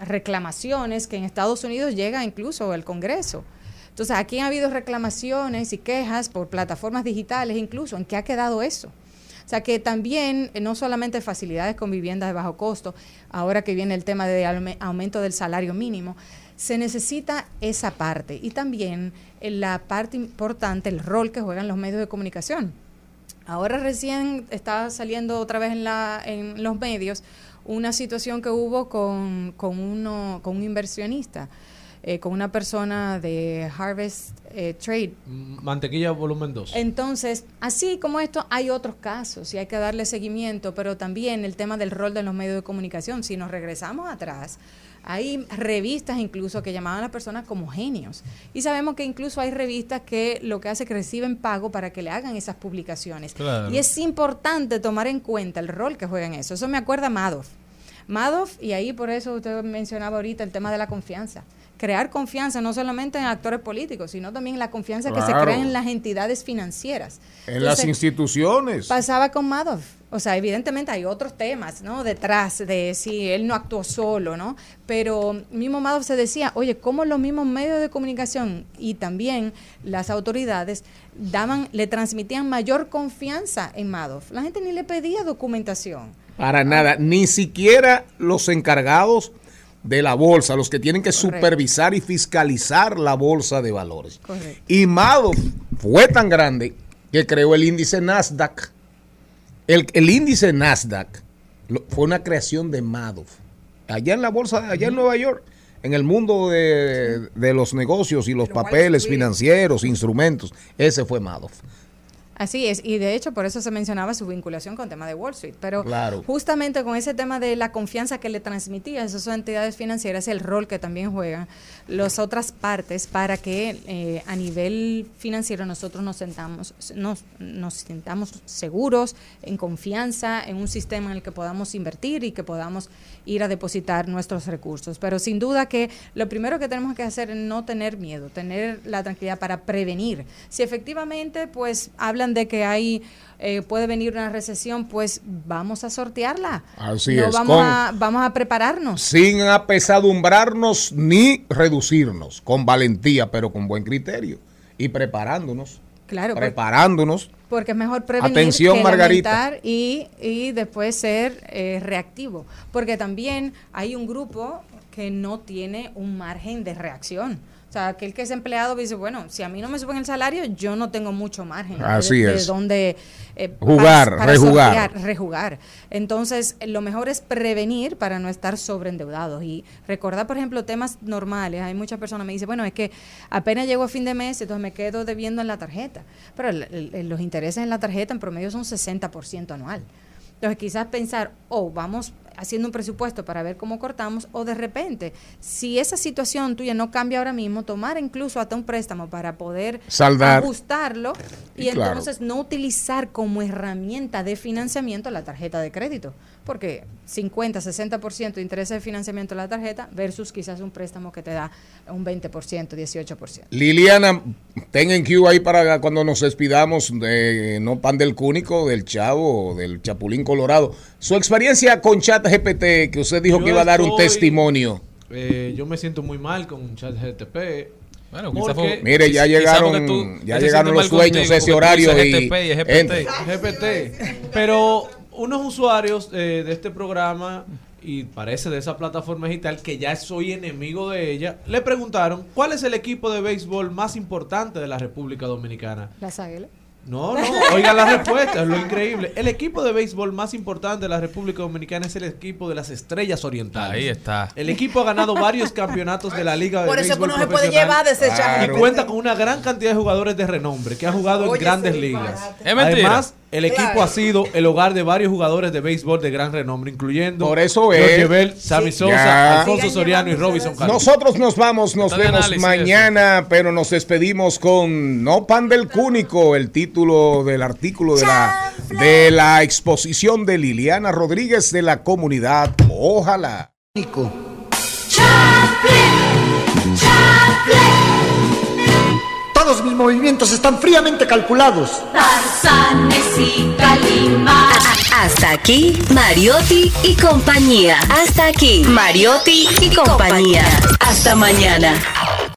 reclamaciones que en Estados Unidos llega incluso al Congreso. Entonces, aquí ha habido reclamaciones y quejas por plataformas digitales, incluso. ¿En qué ha quedado eso? O sea que también, eh, no solamente facilidades con viviendas de bajo costo, ahora que viene el tema de aume- aumento del salario mínimo, se necesita esa parte y también eh, la parte importante, el rol que juegan los medios de comunicación. Ahora recién está saliendo otra vez en, la, en los medios una situación que hubo con, uno, con un inversionista eh, con una persona de Harvest eh, Trade. Mantequilla volumen 2. Entonces, así como esto, hay otros casos y hay que darle seguimiento, pero también el tema del rol de los medios de comunicación. Si nos regresamos atrás, hay revistas incluso que llamaban a las personas como genios. Y sabemos que incluso hay revistas que lo que hace es que reciben pago para que le hagan esas publicaciones. Claro. Y es importante tomar en cuenta el rol que juega en eso. Eso me acuerda a Madoff. Madoff, y ahí por eso usted mencionaba ahorita el tema de la confianza. Crear confianza no solamente en actores políticos, sino también la confianza que se crea en las entidades financieras. En las instituciones. Pasaba con Madoff. O sea, evidentemente hay otros temas, ¿no? Detrás de si él no actuó solo, ¿no? Pero mismo Madoff se decía, oye, ¿cómo los mismos medios de comunicación y también las autoridades daban, le transmitían mayor confianza en Madoff? La gente ni le pedía documentación. Para nada, ni siquiera los encargados de la bolsa, los que tienen que supervisar y fiscalizar la bolsa de valores. Correcto. Y Madoff fue tan grande que creó el índice Nasdaq. El, el índice Nasdaq lo- fue una creación de Madoff. Allá en la bolsa, allá en Nueva York, en el mundo de, de los negocios y los papeles financieros, instrumentos, ese fue Madoff. Así es, y de hecho por eso se mencionaba su vinculación con el tema de Wall Street, pero Claro. justamente con ese tema de la confianza que le transmitía a esas entidades financieras, el rol que también juegan las otras partes para que eh, a nivel financiero nosotros nos sentamos, nos, nos sintamos seguros, en confianza, en un sistema en el que podamos invertir y que podamos ir a depositar nuestros recursos. Pero sin duda que lo primero que tenemos que hacer es no tener miedo, tener la tranquilidad para prevenir. Si efectivamente pues hablan de que hay eh, puede venir una recesión, pues vamos a sortearla. Así No es, Vamos, con- a, vamos a prepararnos. sin apesadumbrarnos ni reducirnos, con valentía, pero con buen criterio y preparándonos. Claro, preparándonos. Porque es mejor prevenir Atención, que Margarita. y, y después ser eh, reactivo. Porque también hay un grupo que no tiene un margen de reacción. O sea, aquel que es empleado dice, bueno, si a mí no me suben el salario, yo no tengo mucho margen Así de, de es. dónde eh, Jugar, rejugar. sortear, rejugar. Entonces, lo mejor es prevenir para no estar sobreendeudados y recordar, por ejemplo, temas normales. Hay muchas personas que me dicen, bueno, es que apenas llego a fin de mes, entonces me quedo debiendo en la tarjeta. Pero el- el- el- los intereses en la tarjeta en promedio son 60% anual. Entonces, quizás pensar, oh, vamos haciendo un presupuesto para ver cómo cortamos, o de repente, si esa situación tuya no cambia ahora mismo, tomar incluso hasta un préstamo para poder Saldar. ajustarlo y Y claro. entonces no utilizar como herramienta de financiamiento la tarjeta de crédito. Porque 50, 60% de interés de financiamiento de la tarjeta versus quizás un préstamo que te da un 20%, 18%. Liliana, ten en Q ahí para cuando nos despidamos de no pan del cúnico, del chavo, del chapulín colorado. Su experiencia con ChatGPT, que usted dijo Yo que iba a dar un testimonio. Eh, yo me siento muy mal con ChatGTP. Bueno, porque- Mire, ya llegaron, tú ya llegaron los mal dueños contigo, ese horario y GTP y entra. GPT. Pero unos usuarios eh, de este programa y parece de esa plataforma digital que ya soy enemigo de ella, le preguntaron cuál es el equipo de béisbol más importante de la República Dominicana. Las águilas. No, no, oigan la respuesta, es lo increíble. El equipo de béisbol más importante de la República Dominicana es el equipo de las Estrellas Orientales. Ahí está. El equipo ha ganado varios campeonatos de la Liga de Por eso Béisbol que no se puede llevar de ese chat. Y cuenta con una gran cantidad de jugadores de renombre que han jugado Oye, en grandes ligas. disparate. Es mentira. Además, el equipo Claro. ha sido el hogar de varios jugadores de béisbol de gran renombre, incluyendo Por eso Jorge es- Bell, Sammy Sí. Sosa, Ya. Alfonso Soriano y Robinson Cano. Nosotros nos vamos, nos Está vemos mañana, pero nos despedimos con No Pan del Cúnico, el título del artículo de la, de la exposición de Liliana Rodríguez de la comunidad. Ojalá. Mis movimientos están fríamente calculados. Tarzanes y Calima. Hasta aquí, Mariotti y compañía. Hasta aquí, Mariotti y compañía. Hasta mañana.